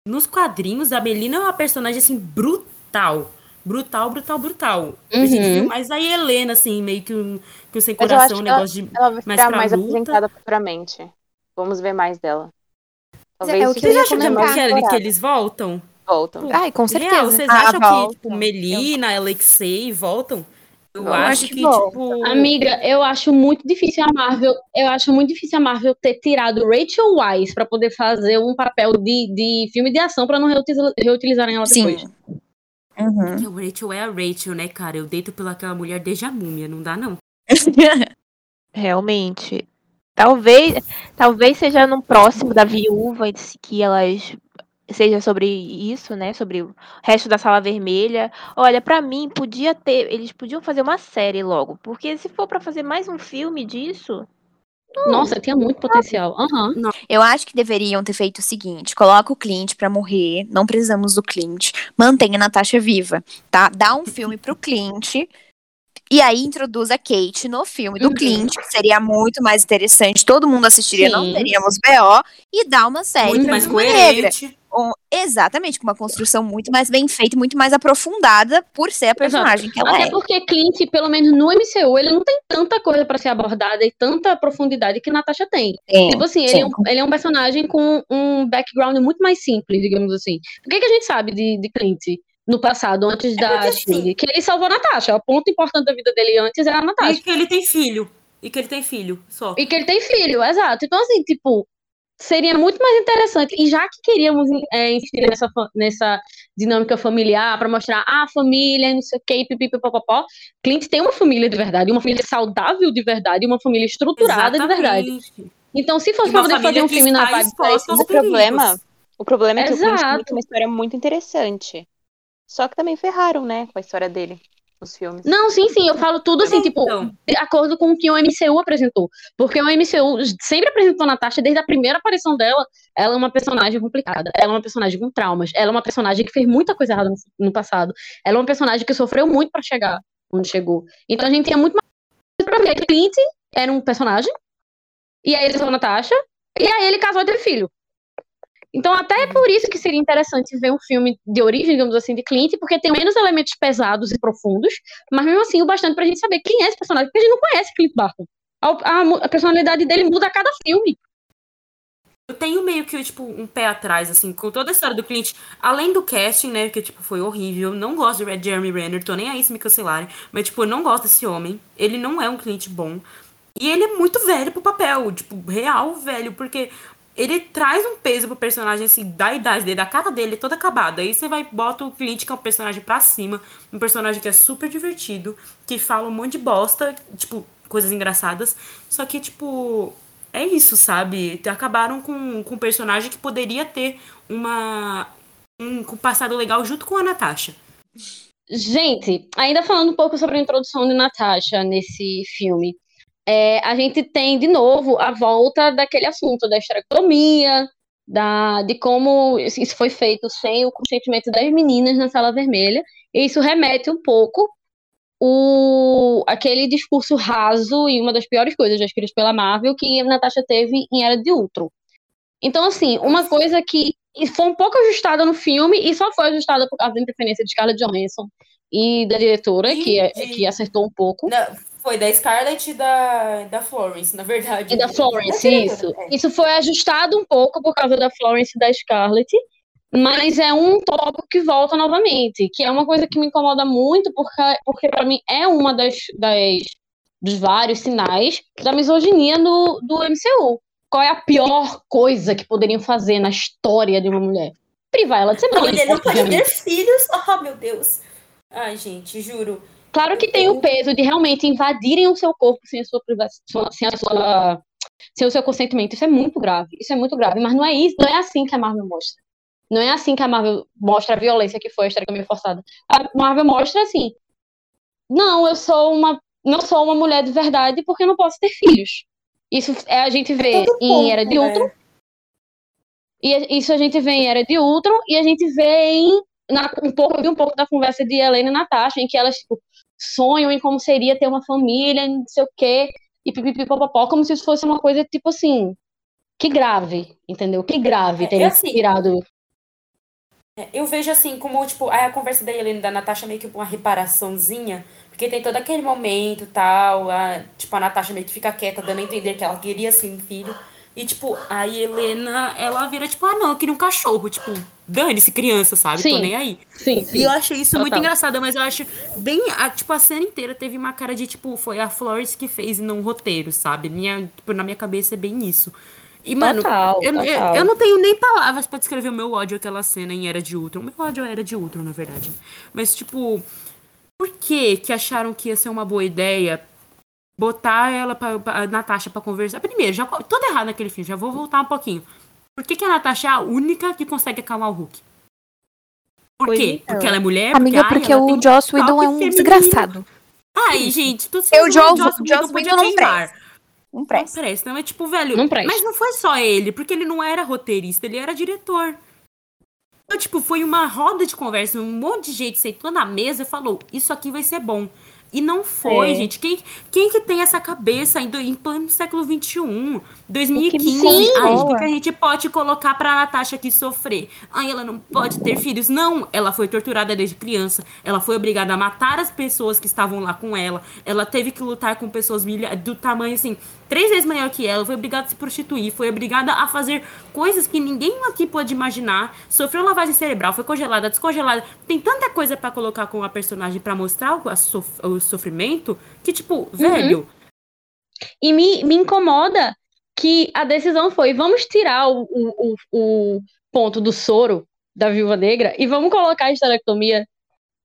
nos quadrinhos, a Melina é uma personagem, assim, brutal. Brutal, brutal, brutal. A gente Uhum. viu mais a Helena, assim, meio que um, que um sem Mas eu coração, um que ela- negócio de... Ela vai Mais ficar mais luta. apresentada futuramente. Vamos ver mais dela. é o que fique eu ia Vocês acham que, mais que, que eles voltam? voltam. Ai, com Real, certeza. vocês Ah, acham que, tipo, Melina, Alexei voltam? Eu, Eu acho, acho que volta. tipo... Amiga, eu acho muito difícil a Marvel. Eu acho muito difícil a Marvel ter tirado Rachel Weisz pra poder fazer um papel de, de filme de ação pra não reutiliza- reutilizarem ela depois. Sim. Uhum. Que a Rachel é a Rachel, né, cara? Eu deito pelaquela mulher desde a múmia, não dá, não. Realmente. Talvez, talvez seja no próximo da viúva que elas seja sobre isso, né? Sobre o resto da sala vermelha. Olha, pra mim, podia ter. Eles podiam fazer uma série logo. Porque se for pra fazer mais um filme disso. Nossa, tinha muito potencial. Aham. Eu acho que deveriam ter feito o seguinte: coloca o Clint pra morrer, não precisamos do Clint, mantenha a Natasha viva, tá? Dá um filme pro Clint. E aí introduz a Kate no filme do Uhum. Clint, que seria muito mais interessante, todo mundo assistiria, não Sim. teríamos BO, e dá uma série Muito mais Viúva Negra. Um- exatamente, com uma construção muito mais bem feita, muito mais aprofundada por ser a personagem que ela Até é. porque Clint, pelo menos no MCU, ele não tem tanta coisa pra ser abordada e tanta profundidade que Natasha tem. Sim, Tipo assim, ele, é um, ele é um personagem com um background muito mais simples, digamos assim. O que, que a gente sabe de, de Clint no passado, antes da porque, assim? Que ele salvou a Natasha. O ponto importante da vida dele antes era a E Natasha. que ele tem filho. E que ele tem filho, só. E que ele tem filho, exato. Então, assim, tipo, seria muito mais interessante. E já que queríamos é, insistir nessa, nessa dinâmica familiar, pra mostrar ah, a família, não sei o quê, pipipipopopó, Clint tem uma família de verdade, uma família saudável de verdade, uma família estruturada de verdade. Exatamente. Então, se fosse pra uma poder fazer um filme na vibe O problema, o problema é que o Clint Exato. tem uma história muito interessante. Só que também ferraram, né, com a história dele nos filmes. Não, sim, sim, eu falo tudo assim, tipo, Então. de acordo com o que o MCU apresentou. Porque o MCU sempre apresentou a Natasha desde a primeira aparição dela. Ela é uma personagem complicada. Ela é uma personagem com traumas. Ela é uma personagem que fez muita coisa errada no, no passado. Ela é uma personagem que sofreu muito pra chegar onde chegou. Então a gente tinha muito mais pra ver. Clint era um personagem. E aí ele casou a Natasha. E aí ele casou e teve filho. Então, até é por isso que seria interessante ver um filme de origem, digamos assim, de Clint, porque tem menos elementos pesados e profundos, mas mesmo assim o bastante pra gente saber quem é esse personagem, porque a gente não conhece Clint Barton. A, a- a personalidade dele muda a cada filme. Eu tenho meio que, tipo, um pé atrás, assim, com toda a história do Clint. Além do casting, né, que, tipo, foi horrível. Não gosto de Jeremy Renner, tô nem aí se me cancelarem. Mas, tipo, eu não gosto desse homem. Ele não é um Clint bom. E ele é muito velho pro papel, tipo, real velho, porque ele traz um peso pro personagem, assim, da idade dele, da cara dele, toda acabada. Aí você vai, bota o Clint, que é um personagem pra cima, um personagem que é super divertido, que fala um monte de bosta, tipo, coisas engraçadas. Só que, tipo, é isso, sabe? Acabaram com, com um personagem que poderia ter uma. um passado legal junto com a Natasha. Gente, ainda falando um pouco sobre a introdução de Natasha nesse filme, é, a gente tem de novo a volta daquele assunto da esterectomia, da, de como isso foi feito sem o consentimento das meninas na sala vermelha, e isso remete um pouco o, aquele discurso raso e uma das piores coisas já escritas pela Marvel que a Natasha teve em Era de Ultron. Então, assim, uma coisa que foi um pouco ajustada no filme e só foi ajustada por causa da interferência de Scarlett Johansson e da diretora, que, é- que acertou um pouco. Foi da Scarlett e da, da Florence, na verdade. E da Florence, Da isso. é. Isso foi ajustado um pouco por causa da Florence e da Scarlett, mas é um tópico que volta novamente, que é uma coisa que me incomoda muito, porque, porque para mim é uma das, das dos vários sinais da misoginia no, do MCU. Qual é a pior coisa que poderiam fazer na história de uma mulher? Privar ela de ser A mãe, mulher não pode ter filhos. Oh, meu Deus. Ai, gente, juro. Claro que tem o peso de realmente invadirem o seu corpo sem a sua privacidade, sem a sua sem o seu consentimento. Isso é muito grave. Isso é muito grave, mas não é isso, não é assim que a Marvel mostra. Não é assim que a Marvel mostra a violência que foi a esterectomia forçada. A Marvel mostra assim: "Não, eu sou uma não sou uma mulher de verdade porque eu não posso ter filhos". Isso é a gente vê todo em ponto, Era de né? Ultron. E isso a gente vê em Era de Ultron e a gente vê em na- um pouco, um pouco da conversa de Helena e Natasha, em que elas tipo, sonham em como seria ter uma família, não sei o quê, e pipipipopopó, como se isso fosse uma coisa tipo assim, que grave, entendeu? Que grave É, ter é assim, inspirado. É, Eu vejo assim, como, tipo, aí a conversa da Helena e da Natasha meio que uma reparaçãozinha, porque tem todo aquele momento tal, a, tipo, a Natasha meio que fica quieta, dando a entender que ela queria sim um filho. E, tipo, a Helena, ela vira, tipo, ah, não, eu queria um cachorro. Tipo, dane-se, criança, sabe? Tô Sim. nem aí. Sim, E sim. eu achei isso muito Total. engraçado, mas eu acho bem. A, tipo, a cena inteira teve uma cara de, tipo, foi a Flores que fez e não o roteiro, sabe? Minha, tipo, na minha cabeça é bem isso. E, mano, Total, eu, eu, total. eu não tenho nem palavras pra descrever o meu ódio àquela cena em Era de Ultron. Meu ódio Era de Ultron, na verdade. Mas, tipo, por que que acharam que ia ser uma boa ideia botar ela, pra, pra- a Natasha pra conversar? Primeiro, já, tudo errado naquele filme, já vou voltar um pouquinho. Por que, que a Natasha é a única que consegue acalmar o Hulk? Por Pois quê? então. Porque ela é mulher? Amiga, ai, porque ela tem o Joss Whedon é um feminino. desgraçado. Ai, gente, tu Eu, sabe Joss- o Joss Joss Whedon Whedon podia não presta. Não Não presta. presta, mas tipo, velho. Não presta. Mas não foi só ele, porque ele não era roteirista, ele era diretor. Então, tipo, foi uma roda de conversa, um monte de gente sentou na mesa e falou: Isso aqui vai ser bom. E não foi, É. gente. Quem, quem que tem essa cabeça em, do- em pleno século XXI? 2015. Sim. Ai, o que a gente pode colocar pra Natasha aqui sofrer? Ai, ela não pode ter filhos. Não, ela foi torturada desde criança. Ela foi obrigada a matar as pessoas que estavam lá com ela. Ela teve que lutar com pessoas do tamanho, assim, três vezes maior que ela. Foi obrigada a se prostituir. Foi obrigada a fazer coisas que ninguém aqui pode imaginar. Sofreu lavagem cerebral, foi congelada, descongelada. Tem tanta coisa pra colocar com a personagem pra mostrar o, sof- o sofrimento que, tipo, velho. E me, me incomoda que a decisão foi: vamos tirar o, o, o, ponto do soro da viúva negra e vamos colocar a esterectomia.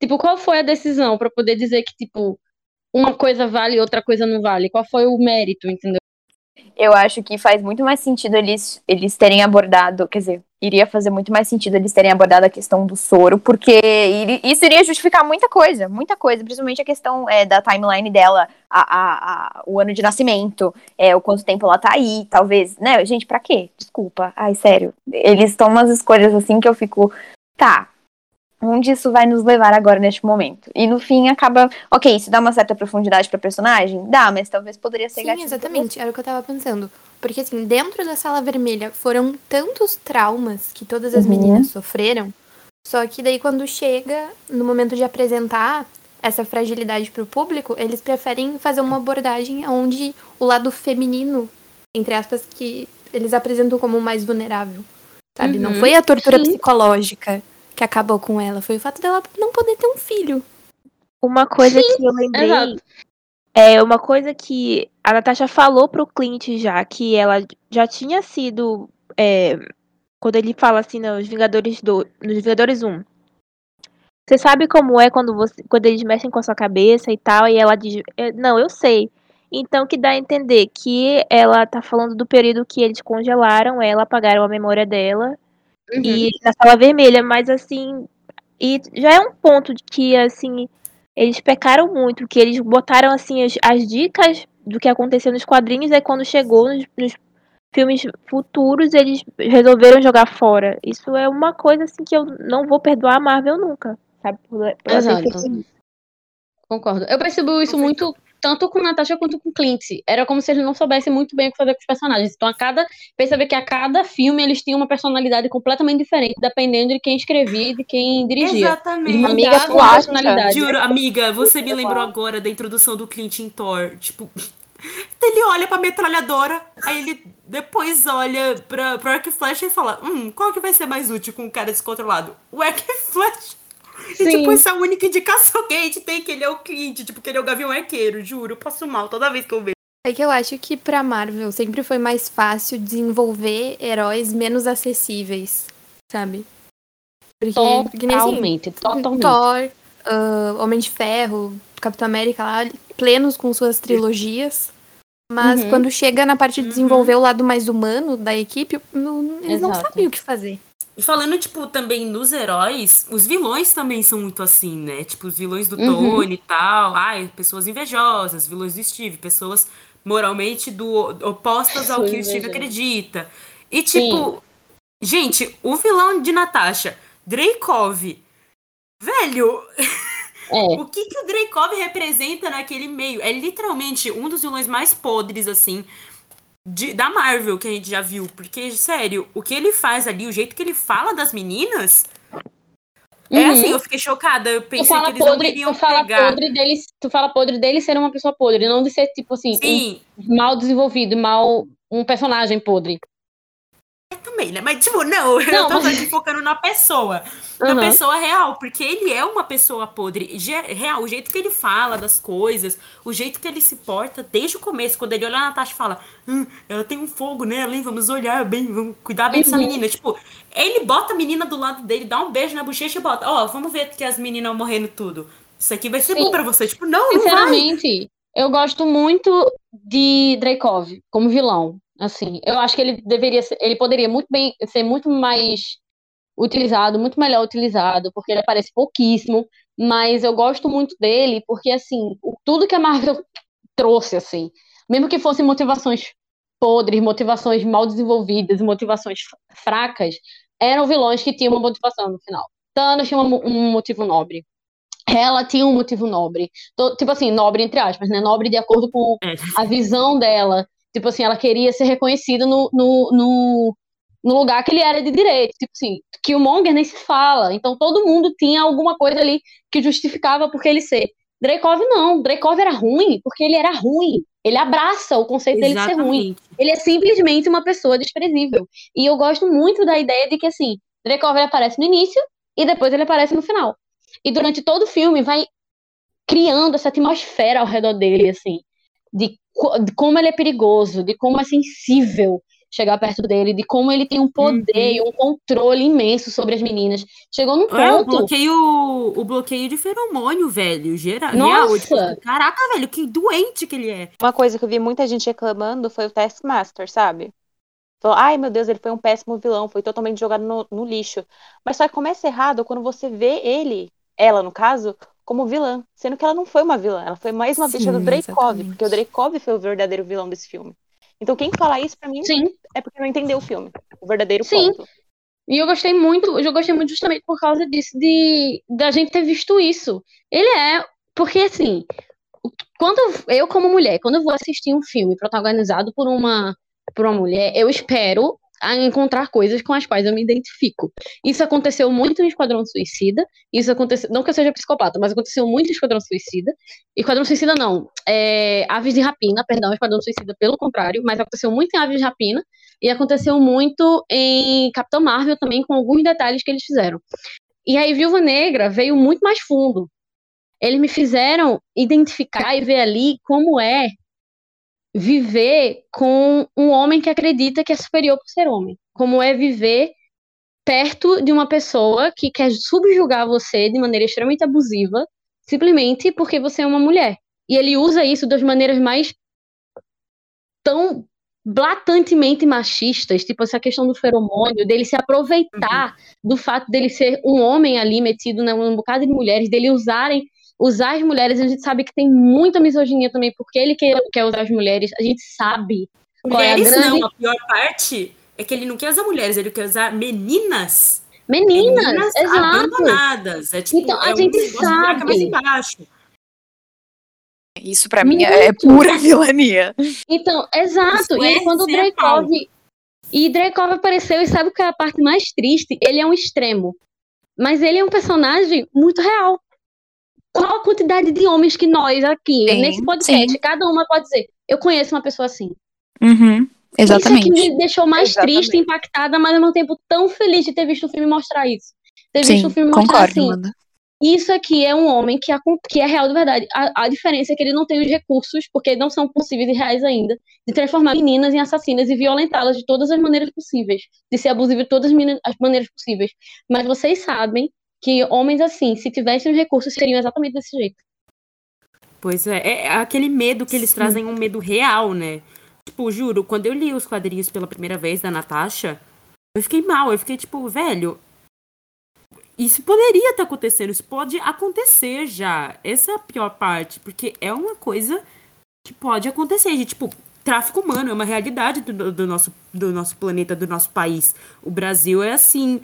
Tipo, qual foi a decisão pra poder dizer que, tipo, uma coisa vale e outra coisa não vale? Qual foi o mérito, entendeu? Eu acho que faz muito mais sentido eles, eles terem abordado, quer dizer, iria fazer muito mais sentido eles terem abordado a questão do soro, porque isso iria justificar muita coisa, muita coisa, principalmente a questão é, da timeline dela, a, a- a- o ano de nascimento, é, o quanto tempo ela tá aí, talvez, né? Gente, pra quê? Desculpa, ai, sério. Eles tomam umas escolhas assim que eu fico, tá, onde isso vai nos levar agora neste momento? E no fim acaba, ok, isso dá uma certa profundidade pra personagem? Dá, mas talvez poderia ser Sim, exatamente. Era o que eu tava pensando. Porque, assim, dentro da sala vermelha foram tantos traumas que todas as Uhum. meninas sofreram. Só que daí, quando chega no momento de apresentar essa fragilidade pro público, eles preferem fazer uma abordagem onde o lado feminino, entre aspas, que eles apresentam como mais vulnerável. Sabe? Não Uhum. foi a tortura Sim. psicológica que acabou com ela, foi o fato dela não poder ter um filho. Uma coisa que eu lembrei exato. é uma coisa que a Natasha falou pro Clint já, que ela já tinha sido. é, quando ele fala assim nos Vingadores do, nos Vingadores 1. Você sabe como é quando, você, quando eles mexem com a sua cabeça e tal, e ela diz. "É, Não, eu sei. Então, que dá a entender que ela tá falando do período que eles congelaram ela, apagaram a memória dela e na sala vermelha, mas assim, e já é um ponto de que assim, eles pecaram muito, que eles botaram assim as, as dicas do que aconteceu nos quadrinhos, aí quando chegou nos, nos filmes futuros, eles resolveram jogar fora. Isso é uma coisa assim que eu não vou perdoar a Marvel nunca, sabe? Por, por Exato. isso. Concordo. Eu percebo isso muito, tanto com Natasha quanto com Clint. Era como se eles não soubessem muito bem o que fazer com os personagens. Então, a cada. Perceber que a cada filme eles tinham uma personalidade completamente diferente, dependendo de quem escrevia e de quem dirigia. Exatamente. Eles Amiga, acha? personalidade. Juro, amiga, você me lembrou agora da introdução do Clint em Thor. Tipo, ele olha pra metralhadora, aí ele depois olha pra, pro arco e flecha e fala: Hum, qual que vai ser mais útil com um cara descontrolado? O arco e flecha. E tipo, essa é a única indicação que a gente tem que ele é o Clint, tipo, que ele é o Gavião Arqueiro, juro, eu passo mal toda vez que eu vejo. É que eu acho que pra Marvel sempre foi mais fácil desenvolver heróis menos acessíveis, sabe? Porque, que nem assim, Totalmente, totalmente. Thor, ah, Homem de Ferro, Capitão América lá, plenos com suas trilogias. Mas Uhum. quando chega na parte de desenvolver o lado mais humano da equipe, não- eles não Exato. sabem o que fazer. E falando, tipo, também nos heróis, os vilões também são muito assim, né? Tipo, os vilões do Uhum. Tony e tal. Ai, pessoas invejosas, vilões do Steve, pessoas moralmente do, opostas ao que o Steve acredita. E, tipo, gente, o vilão de Natasha, Dreykov, velho, É. o que, que o Dreykov representa naquele meio? É literalmente um dos vilões mais podres, assim, de- da Marvel que a gente já viu. Porque, sério, o que ele faz ali, o jeito que ele fala das meninas. É Uhum. assim, eu fiquei chocada. Eu Tu pensei fala, que eles não podre, queriam tu, fala pegar. podre dele, tu fala podre dele ser uma pessoa podre, não de ser, tipo assim, Sim, um mal desenvolvido, mal, um personagem podre. Também, né? Mas, tipo, não, eu Não, tô mas- focando na pessoa. Na Aham. pessoa real, porque ele é uma pessoa podre. Real, o jeito que ele fala das coisas, o jeito que ele se porta desde o começo, quando ele olha a Natasha e fala: hum, ela tem um fogo nela, hein? Vamos olhar bem, vamos cuidar bem dessa Uhum. menina. Tipo, ele bota a menina do lado dele, dá um beijo na bochecha e bota: Ó, vamos ver que as meninas morrendo tudo. Isso aqui vai ser Sim. bom pra você. Tipo, não, não vai. Sinceramente, eu gosto muito de Dreykov como vilão. Assim, eu acho que ele deveria ser, ele poderia muito bem ser muito mais utilizado, muito melhor utilizado, porque ele aparece pouquíssimo, mas eu gosto muito dele porque assim, tudo que a Marvel trouxe assim, mesmo que fossem motivações podres, motivações mal desenvolvidas, motivações fracas, eram vilões que tinham uma motivação no final. Thanos tinha um, um motivo nobre. Ela tinha um motivo nobre. Tipo assim, nobre entre aspas, né? Nobre de acordo com É. a visão dela. Tipo assim, ela queria ser reconhecida no, no, no, no lugar que ele era de direito. Tipo assim, que o Monger nem se fala. Então todo mundo tinha alguma coisa ali que justificava por que ele ser. Dreykov não. Dreykov era ruim porque ele era ruim. Ele abraça o conceito dele de ser ruim. Exatamente. Ele é simplesmente uma pessoa desprezível. E eu gosto muito da ideia de que, assim, Dreykov aparece no início e depois ele aparece no final. E durante todo o filme vai criando essa atmosfera ao redor dele, assim, de, de como ele é perigoso, de como é sensível chegar perto dele, de como ele tem um poder e um controle imenso sobre as meninas. Chegou num É, o ponto. bloqueio, o bloqueio de feromônio, velho. Geral. Nossa! Real, tipo, caraca, velho, que doente que ele é. Uma coisa que eu vi muita gente reclamando foi o Taskmaster, sabe? Falou, ai meu Deus, ele foi um péssimo vilão, foi totalmente jogado no, no lixo. Mas só que começa errado quando você vê ele, ela no caso, como vilã. Sendo que ela não foi uma vilã, ela foi mais uma bicha do Dreykov, porque o Dreykov foi o verdadeiro vilão desse filme. Então quem fala isso pra mim Sim, é porque não entendeu o filme. O verdadeiro Sim. ponto. E eu gostei muito, eu gostei muito justamente por causa disso, de da gente ter visto isso. Ele é, porque assim, quando eu, eu como mulher, quando eu vou assistir um filme protagonizado por uma por uma mulher, eu espero a encontrar coisas com as quais eu me identifico. Isso aconteceu muito em Esquadrão Suicida, isso aconteceu, não que eu seja psicopata, mas aconteceu muito em Esquadrão Suicida. Esquadrão Suicida não, é, Aves de Rapina, perdão, Esquadrão Suicida pelo contrário, mas aconteceu muito em Aves de Rapina, e aconteceu muito em Capitão Marvel também, com alguns detalhes que eles fizeram. E aí, Viúva Negra veio muito mais fundo. Eles me fizeram identificar e ver ali como é viver com um homem que acredita que é superior por ser homem. Como é viver perto de uma pessoa que quer subjugar você de maneira extremamente abusiva, simplesmente porque você é uma mulher. E ele usa isso das maneiras mais tão blatantemente machistas, tipo essa questão do feromônio, dele se aproveitar do fato dele ser um homem ali metido num bocado de mulheres, dele usarem usar as mulheres, a gente sabe que tem muita misoginia também, porque ele quer, quer usar as mulheres, a gente sabe qual é a Mulheres grande... não, a pior parte é que ele não quer usar mulheres, ele quer usar meninas. Meninas, exato. abandonadas. É tipo, Então, a é um gente mais sabe. embaixo. Isso pra mim é pura vilania. Então, exato. Isso E aí, é quando o Dreykov. E Dreykov apareceu, e sabe o que é a parte mais triste? Ele é um extremo. Mas ele é um personagem muito real. Qual a quantidade de homens que nós aqui, Sim, nesse podcast, sim. cada uma pode dizer, eu conheço uma pessoa assim. Uhum, Isso é que exatamente. me deixou mais Exatamente. triste, impactada, mas ao mesmo tempo tão feliz de ter visto o filme mostrar isso. Ter visto Sim, o filme mostrar concordo, assim, Amanda. isso aqui é um homem que, que é real de verdade. A, a diferença é que ele não tem os recursos, porque não são possíveis e reais ainda, de transformar meninas em assassinas e violentá-las de todas as maneiras possíveis, de ser abusivo de todas as maneiras possíveis. Mas vocês sabem que homens assim, se tivessem os recursos, seriam exatamente desse jeito. Pois é, é aquele medo que eles trazem, um medo real, né? Tipo, juro, quando eu li os quadrinhos pela primeira vez da Natasha, eu fiquei mal, eu fiquei tipo, velho, isso poderia estar acontecendo, isso pode acontecer já. Essa é a pior parte, porque é uma coisa que pode acontecer, gente. Tipo, tráfico humano é uma realidade do, do nosso, do nosso planeta, do nosso país. O Brasil é assim,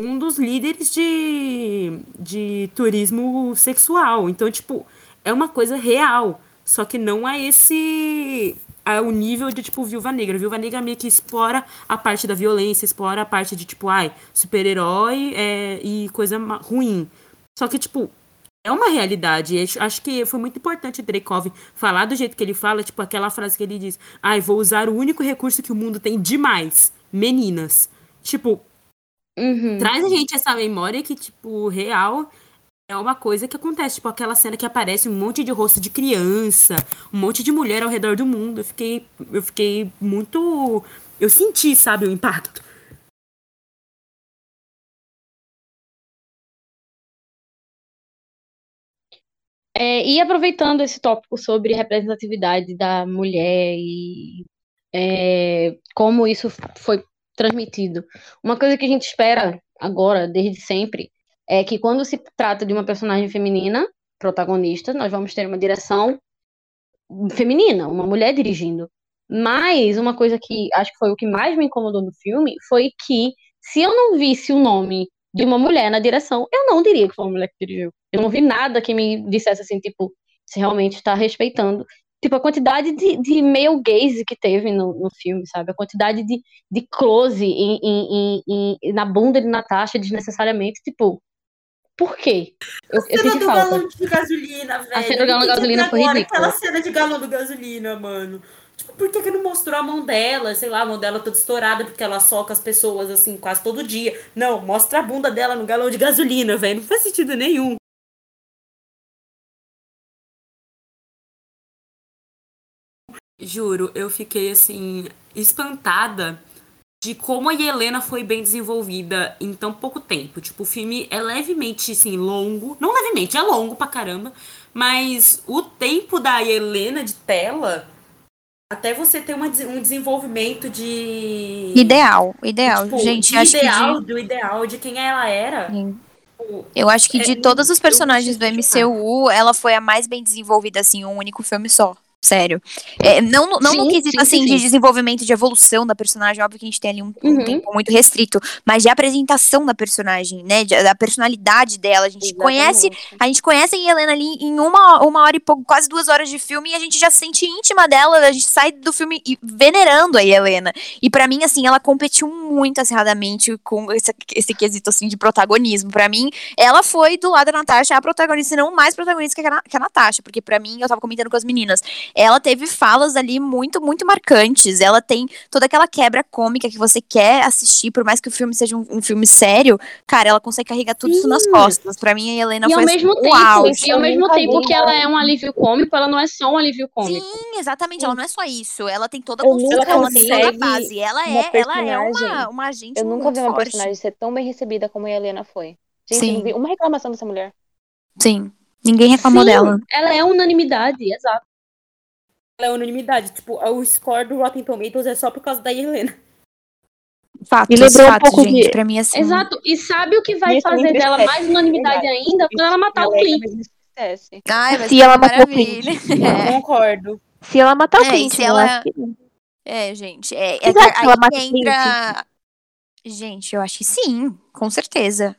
um dos líderes de, de turismo sexual. Então, tipo, é uma coisa real. Só que não é esse. É o nível de, tipo, Viúva Negra. Viúva Negra meio que explora a parte da violência, explora a parte de, tipo, ai, super-herói é, e coisa ruim. Só que, tipo, é uma realidade. Acho- Acho que foi muito importante o Dreykov falar do jeito que ele fala, tipo, aquela frase que ele diz: ai, vou usar o único recurso que o mundo tem demais: meninas. Tipo, Uhum. traz a gente essa memória que, tipo, real é uma coisa que acontece. Tipo, aquela cena que aparece um monte de rosto de criança, um monte de mulher ao redor do mundo. Eu fiquei, eu fiquei muito. Eu senti, sabe, o impacto. É, e aproveitando esse tópico sobre representatividade da mulher e é, como isso foi transmitido. Uma coisa que a gente espera agora, desde sempre, é que quando se trata de uma personagem feminina, protagonista, nós vamos ter uma direção feminina, uma mulher dirigindo. Mas uma coisa que acho que foi o que mais me incomodou no filme foi que se eu não visse o nome de uma mulher na direção, eu não diria que foi uma mulher que dirigiu. Eu não vi nada que me dissesse assim, tipo, se realmente está respeitando. Tipo, a quantidade de, de male gaze que teve no, no filme, sabe? A quantidade de, de close em, em, em, em na bunda de Natasha desnecessariamente, tipo, por quê? Eu, eu cena do falta. galão de gasolina, velho. A cena do galão de gasolina foi agora ridícula. Aquela cena de galão de gasolina, mano. Tipo, por que, que não mostrou a mão dela? Sei lá, a mão dela toda estourada, porque ela soca as pessoas, assim, quase todo dia. Não, mostra a bunda dela no galão de gasolina, velho. Não faz sentido nenhum. Juro, eu fiquei, assim, espantada de como a Helena foi bem desenvolvida em tão pouco tempo. Tipo, o filme é levemente, assim, longo. Não levemente, é longo pra caramba. Mas o tempo da Helena de tela, até você ter uma um desenvolvimento de. Ideal, ideal. tipo, Gente, de acho ideal, que de, do ideal, de quem ela era. Tipo, eu acho que de É, todos os personagens do de MCU, ela foi a mais bem desenvolvida, assim, um único filme só. Sério. É, não no- não no Sim, quesito, sim, assim, sim, de desenvolvimento, de evolução da personagem. Óbvio que a gente tem ali um, um Uhum. tempo muito restrito. Mas de apresentação da personagem, né? de- da personalidade dela. A gente conhece Exatamente. A gente conhece a Helena ali em uma, uma hora e pouco, quase duas horas de filme, e a gente já se sente íntima dela, a gente sai do filme venerando a Helena. E pra mim, assim, ela competiu muito acirradamente com esse, esse quesito, assim, de protagonismo. Pra mim, ela foi, do lado da Natasha, a protagonista, e não mais protagonista que a, que a Natasha, porque pra mim, eu tava comentando com as meninas, ela teve falas ali muito, muito marcantes. Ela tem toda aquela quebra cômica que você quer assistir, por mais que o filme seja um, um filme sério, cara, ela consegue carregar tudo isso nas Sim. costas. Pra mim, a Helena E foi ao assim, mesmo tempo, auge. e ao mesmo tempo que ela é um alívio cômico, ela não é só um alívio cômico. Sim, exatamente. Ela não é só isso. Ela tem toda a construção, ela tem toda a base. Ela é, ela é uma, uma agente Eu nunca muito vi uma forte. personagem ser tão bem recebida como a Helena foi. Gente, Sim. eu não vi uma reclamação dessa mulher. Sim. Ninguém reclamou Sim, dela. Ela é unanimidade, exato. Ela é unanimidade. Tipo, o score do Rotten Tomatoes é só por causa da Helena. Fatos, Me lembrou um pouco gente. de- Pra mim, assim. Exato. E sabe o que vai fazer dela mais unanimidade verdade. ainda? Quando ela matar o é, Clint. Ai, Se ela matou o maravilha. Eu concordo. Se ela matar o É, e Clint, se eu ela- que. É, gente. É, é que ela mata entra. Gente, eu acho que sim, com certeza.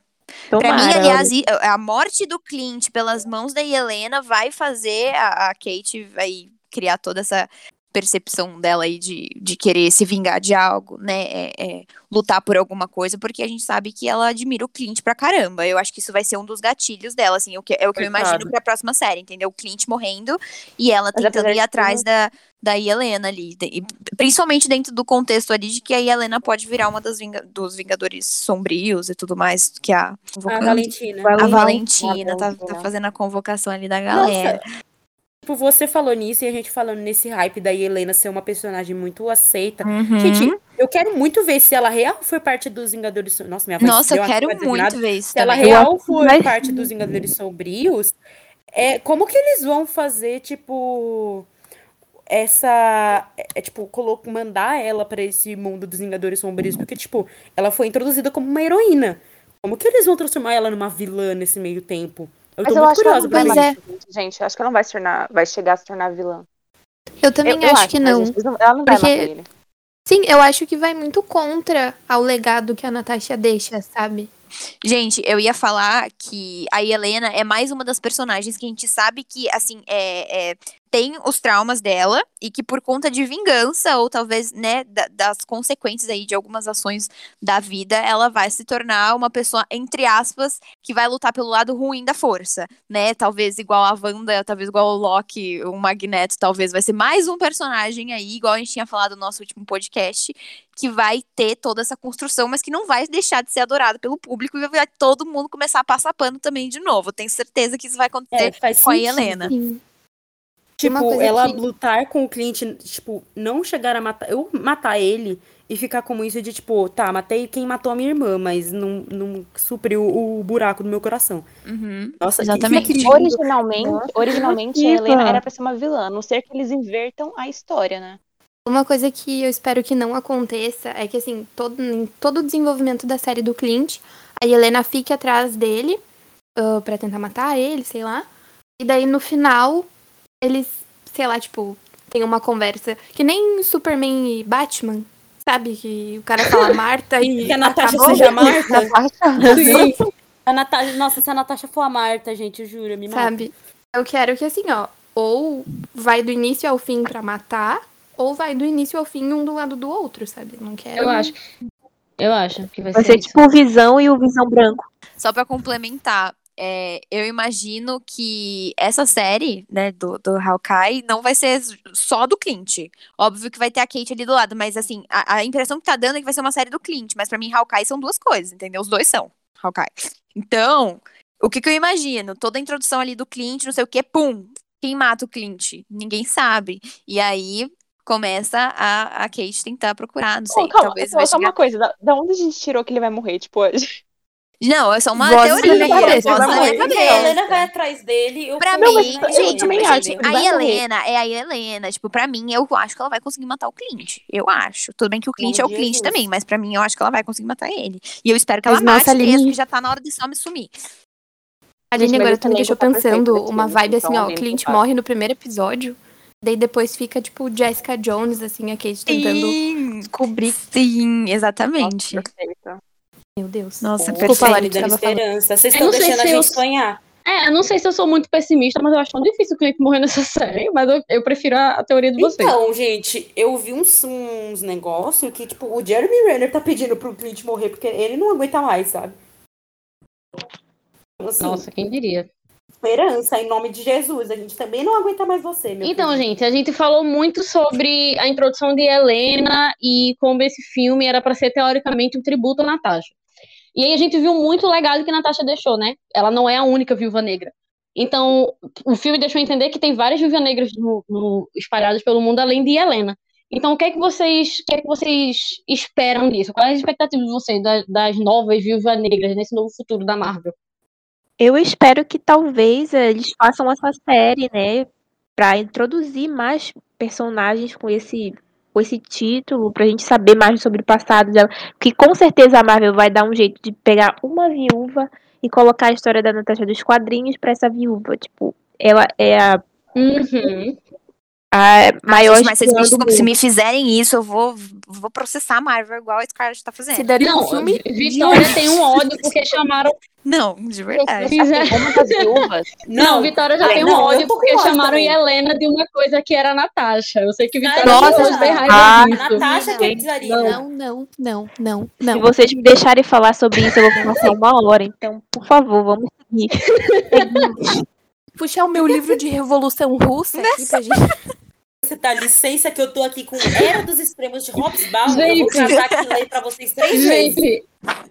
Tomara, Pra mim, aliás, i- a morte do Clint pelas mãos da Helena vai fazer a, a Kate vai criar toda essa percepção dela aí de, de querer se vingar de algo, né? É, é, lutar por alguma coisa, porque a gente sabe que ela admira o Clint pra caramba. Eu acho que isso vai ser um dos gatilhos dela, assim, o que, é o que eu Coitado. imagino pra próxima série, entendeu? O Clint morrendo e ela Mas tentando ir atrás da, da Helena ali. de- e principalmente dentro do contexto ali de que a Helena pode virar uma das vinga- dos Vingadores sombrios e tudo mais, que a, A Valentina. a Valentina. Valentina tá, tá fazendo a convocação ali da galera. Nossa, tipo, você falou nisso e a gente falando nesse hype da Helena ser uma personagem muito aceita. Uhum. Gente, eu quero muito ver se ela real foi parte dos Vingadores Sombrios. Nossa, minha voz Nossa, eu quero quase muito ver isso Se ela também. real acho que foi vai parte dos Vingadores Sombrios, é, como que eles vão fazer, tipo, essa. É, é, tipo, mandar ela pra esse mundo dos Vingadores Sombrios? Porque, tipo, ela foi introduzida como uma heroína. Como que eles vão transformar ela numa vilã nesse meio tempo? Eu Mas tô eu muito acho que ela curiosa não pra vai ver. é. mais, gente. Eu acho que ela não vai se tornar, vai chegar a se tornar vilã. Eu também eu, eu acho que né, não. gente? Não- Ela não vai Porque- matar ele. Sim, eu acho que vai muito contra ao legado que a Natasha deixa, sabe? Gente, eu ia falar que a Helena é mais uma das personagens que a gente sabe que, assim, é, é, tem os traumas dela e que por conta de vingança ou talvez, né, da- das consequências aí de algumas ações da vida, ela vai se tornar uma pessoa, entre aspas, que vai lutar pelo lado ruim da força, né? Talvez igual a Wanda, talvez igual o Loki, o Magneto, talvez vai ser mais um personagem aí, igual a gente tinha falado no nosso último podcast, que vai ter toda essa construção, mas que não vai deixar de ser adorado pelo público e vai todo mundo começar a passar pano também de novo. Eu tenho certeza que isso vai acontecer É, faz com a. Helena. Sim. Tipo, ela que- lutar com o Clint, tipo, não chegar a matar. Eu matar ele e ficar como isso de, tipo, tá, matei quem matou a minha irmã, mas não, não supriu o buraco do meu coração. Uhum. Nossa, Exatamente. que- que- Originalmente, Nossa, originalmente a. Helena era pra ser uma vilã, a não ser que eles invertam a história, né? Uma coisa que eu espero que não aconteça é que, assim, todo, em todo o desenvolvimento da série do Clint, a Helena fique atrás dele uh, para tentar matar ele, sei lá. E daí no final, eles, sei lá, tipo, tem uma conversa que nem Superman e Batman, sabe? Que o cara fala Marta e. Que a Natasha acabou. seja a Marta. Sim. A Natasha, nossa, se a Natasha for a Marta, gente, eu juro, me mata. Sabe? Eu quero que assim, ó, ou vai do início ao fim pra matar, ou vai do início ao fim um do lado do outro, sabe? Não quero. Eu acho. Eu acho que vai, Vai ser ser tipo o Visão e o Visão Branco. Só pra complementar, é, eu imagino que essa série, né, do, do Hawkeye, não vai ser só do Clint. Óbvio que vai ter a Kate ali do lado, mas assim, a, a impressão que tá dando é que vai ser uma série do Clint, mas pra mim Hawkeye são duas coisas, entendeu? Os dois são Hawkeye. Então, o que que eu imagino? Toda a introdução ali do Clint, não sei o que, pum, quem mata o Clint? Ninguém sabe. E aí começa a, a Kate tentar procurar, não sei, Pô, calma, talvez vai só chegar... uma coisa, da, da onde a gente tirou que ele vai morrer? Tipo, hoje? Não, é só uma Vozes teoria, minha cabeça, voz morrer. minha A cabeça. Helena vai atrás dele. Eu Pra confio mim, na eu gente, Helena, acho. gente, a vai morrer. Helena é a Helena. Tipo, pra mim, eu acho que ela vai conseguir matar o Clint. Eu acho. Tudo bem que o Clint é o Jesus. também, mas pra mim, eu acho que ela vai conseguir matar ele. E eu espero que ela Mas, mate mesmo, Aline- que já tá na hora de só me sumir. Aline, Gente, mas agora tu me deixou tá pensando desse uma vibe assim, ó, Clint compara. morre no primeiro episódio, daí depois fica, tipo, Jessica Jones, assim, a Kate tentando Sim, descobrir. sim, exatamente. Nossa, perfeito. Meu Deus. Nossa, Desculpa, perfeito. Lari, dando esperança. Vocês estão não sei deixando a se eu- gente sonhar. É, eu não sei se eu sou muito pessimista, mas eu acho tão difícil o Clint morrer nessa série, mas eu, eu prefiro a, a teoria de vocês. Então, gente, eu vi uns, uns negócios que, tipo, o Jeremy Renner tá pedindo pro Clint morrer porque ele não aguenta mais, sabe? Então, assim, Nossa, quem diria? Esperança em nome de Jesus. A gente também não aguenta mais você, meu Então, querido. gente, a gente falou muito sobre a introdução de Helena e como esse filme era pra ser teoricamente um tributo a Natasha. E aí a gente viu muito o legado que Natasha deixou, né? Ela não é a única viúva negra. Então, o filme deixou entender que tem várias viúvas negras no- no- espalhadas pelo mundo além de Helena. Então, o que é que vocês, o que é que vocês esperam disso? Quais as expectativas de vocês das, das novas viúvas negras nesse novo futuro da Marvel? Eu espero que talvez eh, eles façam essa série, né, Pra introduzir mais personagens com esse com esse título, pra gente saber mais sobre o passado dela, que com certeza a Marvel vai dar um jeito de pegar uma viúva e colocar a história da Natasha dos quadrinhos pra essa viúva, tipo, ela é a, Uhum. A maior Gente, mas vocês me desculpem, se me fizerem isso, eu vou, vou processar a Marvel igual a Scarlett tá fazendo. Se um Não, filme. Vitória tem um ódio porque chamaram. Não, de verdade. Fizeram... Uma das viúvas. Não, Vitória já Ai, tem um não, eu ódio porque chamaram também. Helena de uma coisa que era a Natasha. Eu sei que Vitória Nossa, tem raiva ah, disso. Natasha que é Gente, Zarina. Não, não, não, não, Se não. vocês me deixarem falar sobre isso, eu vou passar uma hora. Então, por favor, vamos seguir. Puxar o meu livro de Revolução Russa aqui pra gente. Você tá licença que eu tô aqui com Era dos Extremos de Hobsbawm. Eu vou Gente. casar aqui ler pra vocês três vezes. Gente,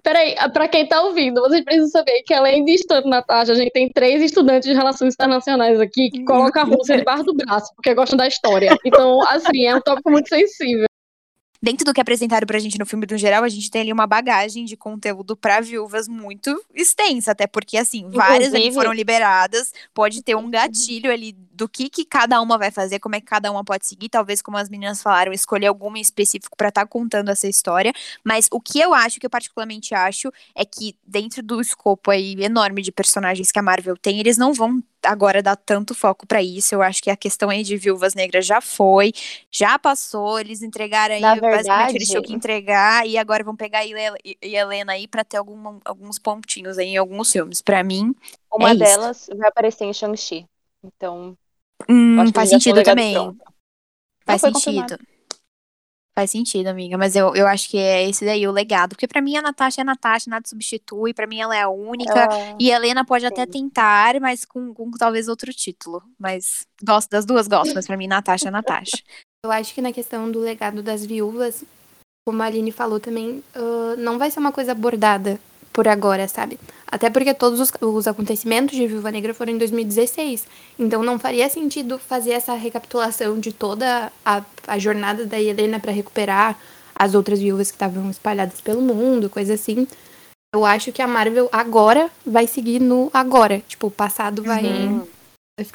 peraí, pra quem tá ouvindo, vocês precisam saber que além de estudante Natasha, a gente tem três estudantes de relações internacionais aqui que colocam a Rússia debaixo do braço, porque gostam da história. Então, assim, é um tópico muito sensível. Dentro do que apresentaram pra gente no filme do geral, a gente tem ali uma bagagem de conteúdo pra viúvas muito extensa, até porque, assim, várias ali Inclusive- foram liberadas, pode ter um gatilho ali do que, que cada uma vai fazer, como é que cada uma pode seguir, talvez, como as meninas falaram, escolher alguma em específico pra estar contando essa história, mas o que eu acho, que eu particularmente acho, é que dentro do escopo aí enorme de personagens que a Marvel tem, eles não vão agora dar tanto foco pra isso, eu acho que a questão aí de viúvas negras já foi, já passou, eles entregaram aí, Na basicamente eles tinham verdade- que entregar, e agora vão pegar a Hele- e Helena aí pra ter algum, alguns pontinhos aí em alguns filmes. Pra mim, Uma É isso. delas vai aparecer em Shang-Chi. Então, hum, faz sentido também. Faz sentido. Faz sentido, amiga, mas eu, eu acho que é esse daí o legado. Porque pra mim a Natasha é a Natasha, nada substitui, pra mim ela é a única. Ela- E a Helena pode até Sim. tentar, mas com, com talvez outro título. Mas gosto das duas, gosto, mas pra mim Natasha é Natasha. Eu acho que na questão do legado das viúvas, como a Aline falou também, ah, não vai ser uma coisa abordada por agora, sabe? Até porque todos os, os acontecimentos de Viúva Negra foram em 2016. Então não faria sentido fazer essa recapitulação de toda a, a jornada da Helena para recuperar as outras viúvas que estavam espalhadas pelo mundo, coisa assim. Eu acho que a Marvel agora vai seguir no agora. Tipo, o passado vai, Uhum.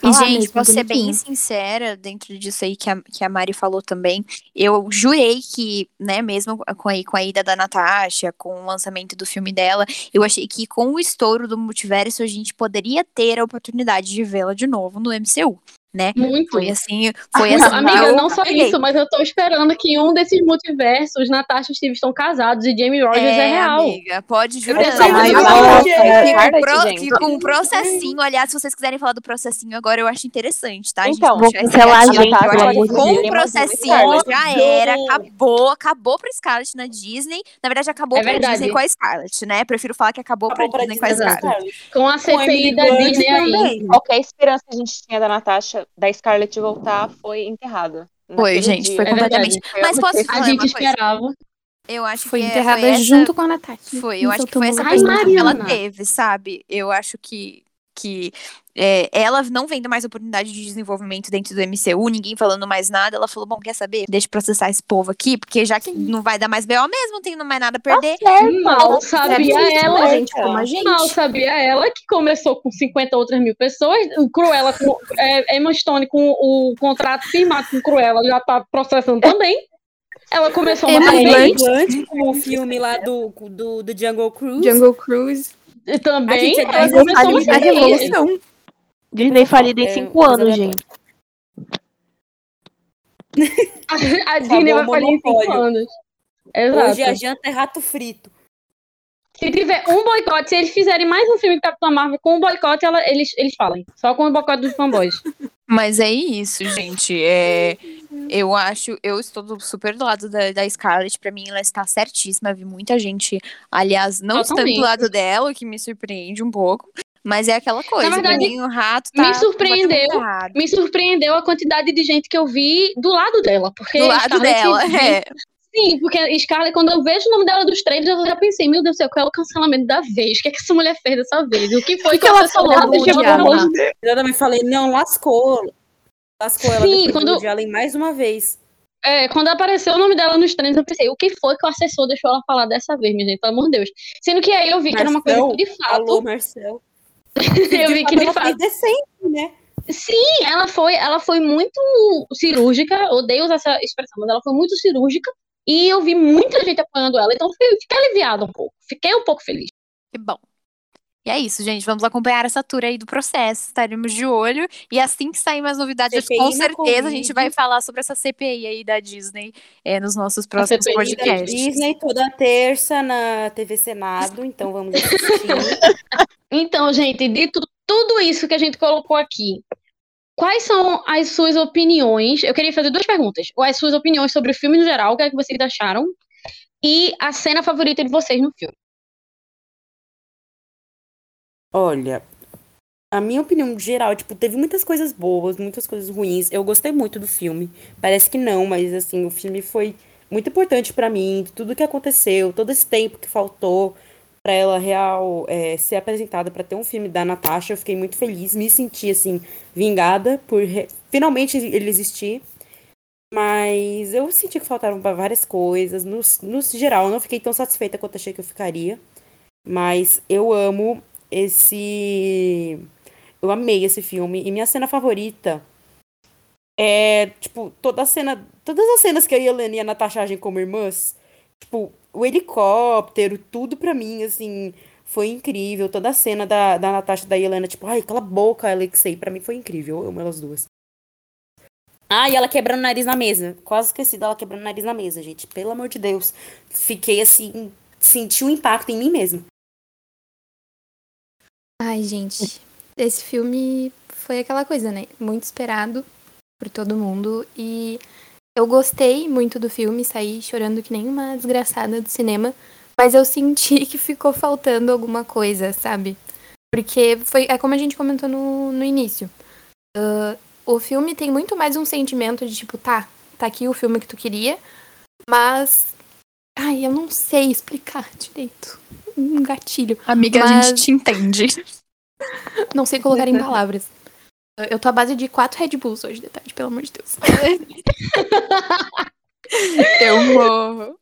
E, gente, vou ser bem sincera, dentro disso aí que a, que a Mari falou também, eu jurei que, né, mesmo com a, com a ida da Natasha, com o lançamento do filme dela, eu achei que com o estouro do multiverso a gente poderia ter a oportunidade de vê-la de novo no MCU, né? Muito. Foi assim, foi Não, assim. amiga, não só peguei. isso, mas eu tô esperando que em um desses multiversos, Natasha e Steve estão casados e Jamie Rogers é, real. amiga, pode jurar. Que com um processinho, aliás, se vocês quiserem falar do processinho agora, eu acho interessante, tá? Então, gente, cancelar a gente, de Com o processinho Scarlett. já era, acabou, acabou pra Scarlett na Disney. Na verdade, acabou É pra verdade. Disney com a Scarlett, né? Prefiro falar que acabou, Acabou pra pra Disney com a Scarlett. Com a Com CPI Emily da Disney aí. Qualquer esperança que a gente tinha da Natasha, da Scarlett voltar, foi enterrada. Foi, gente, dia. foi É completamente. Foi Mas posso A falar gente uma coisa? esperava. Eu acho Foi que é- enterrada foi essa... junto com a Natasha. Foi, eu acho que foi essa perspectiva que ela teve, sabe? Eu acho que, que é, ela não vendo mais oportunidade de desenvolvimento dentro do MCU, ninguém falando mais nada, ela falou, bom, quer saber? Deixa eu processar esse povo aqui, porque já que não vai dar mais BO mesmo, não tem mais nada a perder. Mal sabia certíssima, ela. gente, como a gente. Mal sabia ela que começou com 50 outras mil pessoas. O Cruella, com, é, Emma Stone com o contrato firmado com o Cruella, já tá processando também. Ela começou uma Emma também, Blunt, com o filme lá do, do, do Jungle Cruise. Jungle Cruise, e também A gente é ela mais começou uma Disney a CPI. Revolução. Disney falida em É, cinco anos, exatamente. gente. A Disney vai falir em 5 monopólio. anos. Exato. Hoje a janta é rato frito. Se tiver um boicote, se eles fizerem mais um filme de Capitão Marvel com um boicote, ela- eles, eles falam. Só com o boicote dos fanboys. Mas é isso, gente. É, eu acho, eu estou do- super do lado da, da Scarlett. Pra mim, ela está certíssima. Vi muita gente, aliás, não estando do lado dela, o que me surpreende um pouco. Mas é aquela coisa. pra verdade, mim, o rato me tá surpreendeu. completamente errado. Me surpreendeu a quantidade de gente que eu vi do lado dela. Porque Do lado Scarlett dela, é. Sim, porque Scarlett, quando eu vejo o nome dela dos trailers, eu já pensei, meu Deus do céu, qual é o cancelamento da vez? O que, é que essa mulher fez dessa vez? O que foi que, que ela ela falou? Eu também falei, não, lascou. Lascou ela Sim, quando- do Woody Allen mais uma vez. É, quando apareceu o nome dela nos trailers, eu pensei, o que foi que o assessor deixou ela falar dessa vez, minha gente? Pelo amor de Deus. Sendo que aí eu vi que era uma coisa Marcel, que, de fato, Alô, Marcel. eu vi que de ela fato decente, né? Sim, ela foi, ela foi muito cirúrgica, odeio usar essa expressão, mas ela foi muito cirúrgica e eu vi muita gente apoiando ela, então fiquei, fiquei aliviada um pouco, fiquei um pouco feliz. Que bom. E é isso, gente. Vamos acompanhar essa tour aí do processo. Estaremos de olho. E assim que sair mais novidades, CPI com certeza a Covid. gente vai falar sobre essa CPI aí da Disney é, nos nossos próximos CPI da podcasts. Disney toda terça na TV Senado, então vamos assistir. Então, gente, dito tudo isso que a gente colocou aqui, quais são as suas opiniões? Eu queria fazer duas perguntas. As suas opiniões sobre o filme no geral, o que é que vocês acharam? E a cena favorita de vocês no filme. Olha, a minha opinião geral, tipo, teve muitas coisas boas, muitas coisas ruins. Eu gostei muito do filme. Parece que não, mas assim, o filme foi muito importante pra mim, tudo que aconteceu, todo esse tempo que faltou pra ela real é, ser apresentada pra ter um filme da Natasha, eu fiquei muito feliz, me senti assim vingada por re- finalmente ele existir. Mas eu senti que faltaram várias coisas. No, no geral, eu não fiquei tão satisfeita quanto achei que eu ficaria. Mas eu amo esse. Eu amei esse filme. E minha cena favorita é, tipo, toda a cena. Todas as cenas que a Helena e a Natasha agem como irmãs. Tipo, o helicóptero, tudo pra mim, assim, foi incrível. Toda a cena da, da Natasha da Helena, tipo, ai, cala a boca, Alexei. Pra mim foi incrível. Eu amo elas duas. Ah, e ela quebrando o nariz na mesa. Quase esqueci dela quebrando o nariz na mesa, gente. Pelo amor de Deus. Fiquei assim, senti um impacto em mim mesmo. Ai, gente, esse filme foi aquela coisa, né? Muito esperado por todo mundo. E eu gostei muito do filme, saí chorando que nem uma desgraçada do cinema. Mas eu senti que ficou faltando alguma coisa, sabe? Porque foi, é como a gente comentou no, no início. Ah, o filme tem muito mais um sentimento de tipo, tá, tá aqui o filme que tu queria, mas. Ai, eu não sei explicar direito. Um gatilho. Amiga, a Mas- gente te entende. Não sei colocar em palavras. Eu tô à base de quatro Red Bulls hoje de tarde, pelo amor de Deus. Eu morro.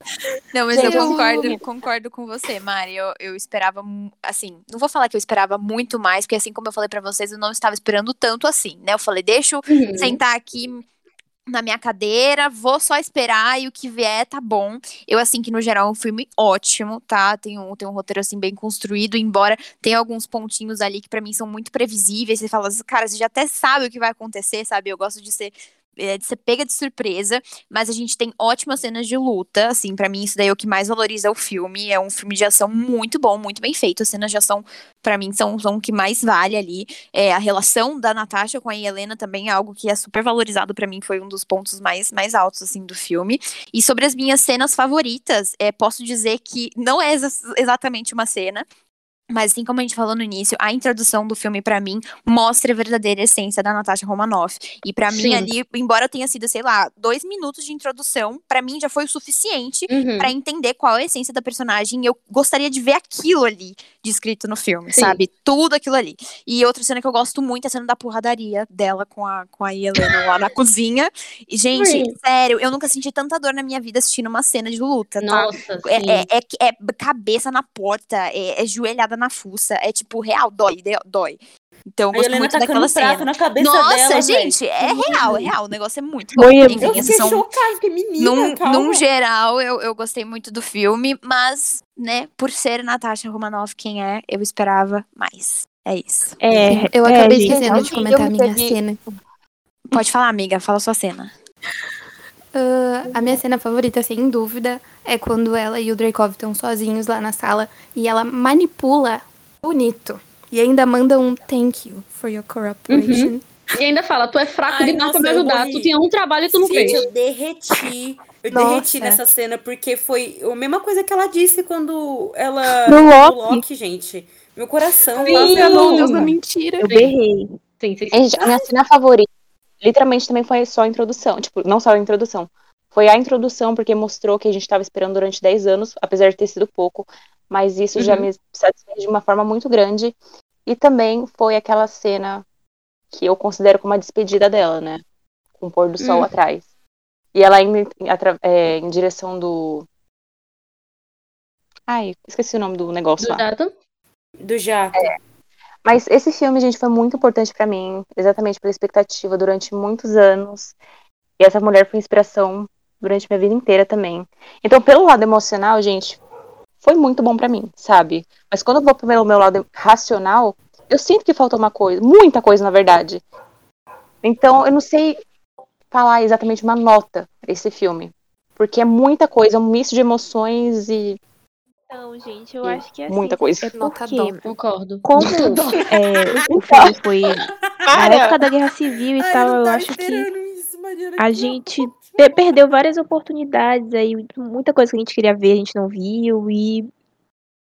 Não, mas eu eu concordo, amo. concordo com você, Mari. Eu, eu esperava, assim, não vou falar que eu esperava muito mais, porque assim como eu falei pra vocês, eu não estava esperando tanto assim, né? Eu falei, deixa eu Uhum. sentar aqui na minha cadeira, vou só esperar e o que vier tá bom. Eu, assim, que no geral é um filme ótimo, tá? Tem um, tem um roteiro, assim, bem construído, embora tenha alguns pontinhos ali que pra mim são muito previsíveis. Você fala, cara, você já até sabe o que vai acontecer, sabe? Eu gosto de ser. É, De ser pega de surpresa, mas a gente tem ótimas cenas de luta, assim, pra mim isso daí é o que mais valoriza o filme, é um filme de ação muito bom, muito bem feito, as cenas de ação pra mim são, são o que mais vale ali, é, a relação da Natasha com a Helena também é algo que é super valorizado pra mim, foi um dos pontos mais, mais altos, assim, do filme. E sobre as minhas cenas favoritas, é, posso dizer que não é exa- exatamente uma cena, mas assim como a gente falou no início, a introdução do filme pra mim mostra a verdadeira essência da Natasha Romanoff. E pra mim ali, embora tenha sido, sei lá, dois minutos de introdução, pra mim já foi o suficiente Uhum. pra entender qual é a essência da personagem. E eu gostaria de ver aquilo ali descrito no filme, Sim. sabe? Tudo aquilo ali. E outra cena que eu gosto muito é a cena da porradaria dela com a, com a Helena lá na cozinha. E, gente, Sim. sério, eu nunca senti tanta dor na minha vida assistindo uma cena de luta, tá? Nossa. É, é, é, é cabeça na porta, é, é joelhada na fuça, é tipo, real, dói, dói. Então eu A gosto Helena muito tacando daquela prato cena. na cabeça Nossa, dela, gente, velho. é Muito real, é real. O negócio é muito bom. Enfim, Eu fiquei são, chocada, fiquei menina, num, calma. num geral, eu, eu gostei muito do filme, mas, né, por ser Natasha Romanoff quem é, eu esperava mais. É isso. É, Eu é, acabei gente, esquecendo de comentar a minha teve- cena. Pode falar, amiga, fala sua cena. Ah, a minha cena favorita, sem dúvida, é quando ela e o Dreykov estão sozinhos lá na sala e ela manipula bonito. E ainda manda um thank you for your cooperation. E ainda fala, tu é fraco Ai, pra me nossa, eu ajudar. morri. Tu tinha um trabalho e tu não Gente, fez. eu derreti. Eu Nossa. derreti nessa cena, porque foi a mesma coisa que ela disse quando ela. No no Loki. gente. Meu coração. Sim. nossa, Meu Deus da mentira. eu berrei. Sim, sim, sim. Gente, a minha cena favorita, literalmente também foi só a introdução. Tipo, não só a introdução. Foi a introdução, porque mostrou que a gente tava esperando durante 10 anos, apesar de ter sido pouco. Mas isso já Uhum. me satisfez de uma forma muito grande. E também foi aquela cena que eu considero como a despedida dela, né? Com o pôr do sol Hum. atrás. E ela indo em, é, em direção do. Ai, esqueci o nome do negócio Do lá. Jato. Do Jato. Mas esse filme, gente, foi muito importante pra mim, exatamente pela expectativa durante muitos anos. E essa mulher foi inspiração durante minha vida inteira também. Então, pelo lado emocional, gente, foi muito bom pra mim, sabe? Mas quando eu vou pro meu, meu lado racional, eu sinto que falta uma coisa, muita coisa, na verdade. Então, eu não sei falar exatamente uma nota pra esse filme. Porque é muita coisa, é um misto de emoções e Então, gente, eu E acho que é assim. muita coisa. É Nota porque, dó. Concordo. como é, o filme foi na época da Guerra Civil e Ai, tal, eu acho que isso, Mariana, a que gente. Pe- perdeu várias oportunidades aí, muita coisa que a gente queria ver, a gente não viu e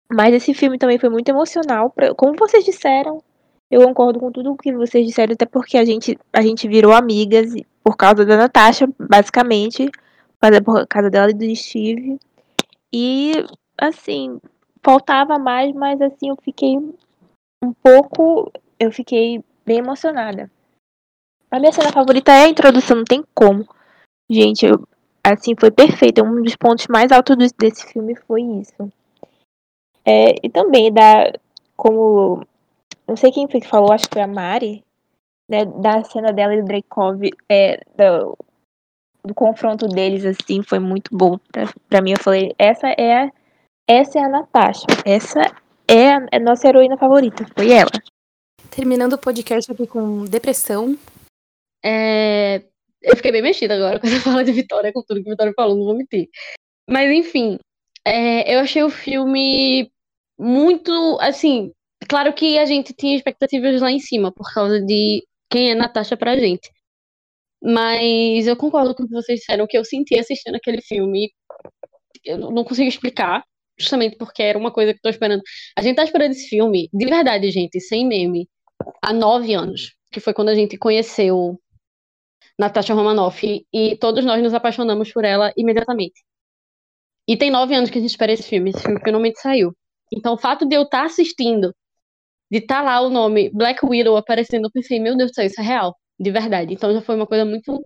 mas esse filme também foi muito emocional, pra- como vocês disseram. Eu concordo com tudo o que vocês disseram, até porque a gente a gente virou amigas por causa da Natasha, basicamente, por causa dela e do Steve. E assim, faltava mais, mas assim, eu fiquei um pouco, eu fiquei bem emocionada. A minha cena favorita é a introdução, não tem como. Gente, eu, assim, foi perfeito. Um dos pontos mais altos do- desse filme foi isso. É, e também da. Como. Não sei quem foi que falou, acho que foi a Mari. Né, da cena dela e do Dreykov. É, do, do confronto deles, assim, foi muito bom. Pra, pra mim, eu falei, essa é a, essa é a Natasha. Essa é a, é a nossa heroína favorita. Foi ela. Terminando o podcast aqui com depressão. É, Eu fiquei bem mexida agora quando eu falo de Vitória, com tudo que a Vitória falou, não vou mentir. Mas enfim, é, eu achei o filme muito, assim, claro que a gente tinha expectativas lá em cima por causa de quem é Natasha pra gente. Mas eu concordo com o que vocês disseram, que eu senti assistindo aquele filme, eu não consigo explicar, justamente porque era uma coisa que eu tô esperando. A gente tá esperando esse filme, de verdade, gente, sem meme, há nove anos, que foi quando a gente conheceu Natasha Romanoff, e, todos nós nos apaixonamos por ela imediatamente. E tem nove anos que a gente espera esse filme, esse filme finalmente saiu. Então o fato de eu estar assistindo, de estar lá o nome Black Widow aparecendo, eu pensei, meu Deus do céu, isso é real, de verdade. Então já foi uma coisa muito,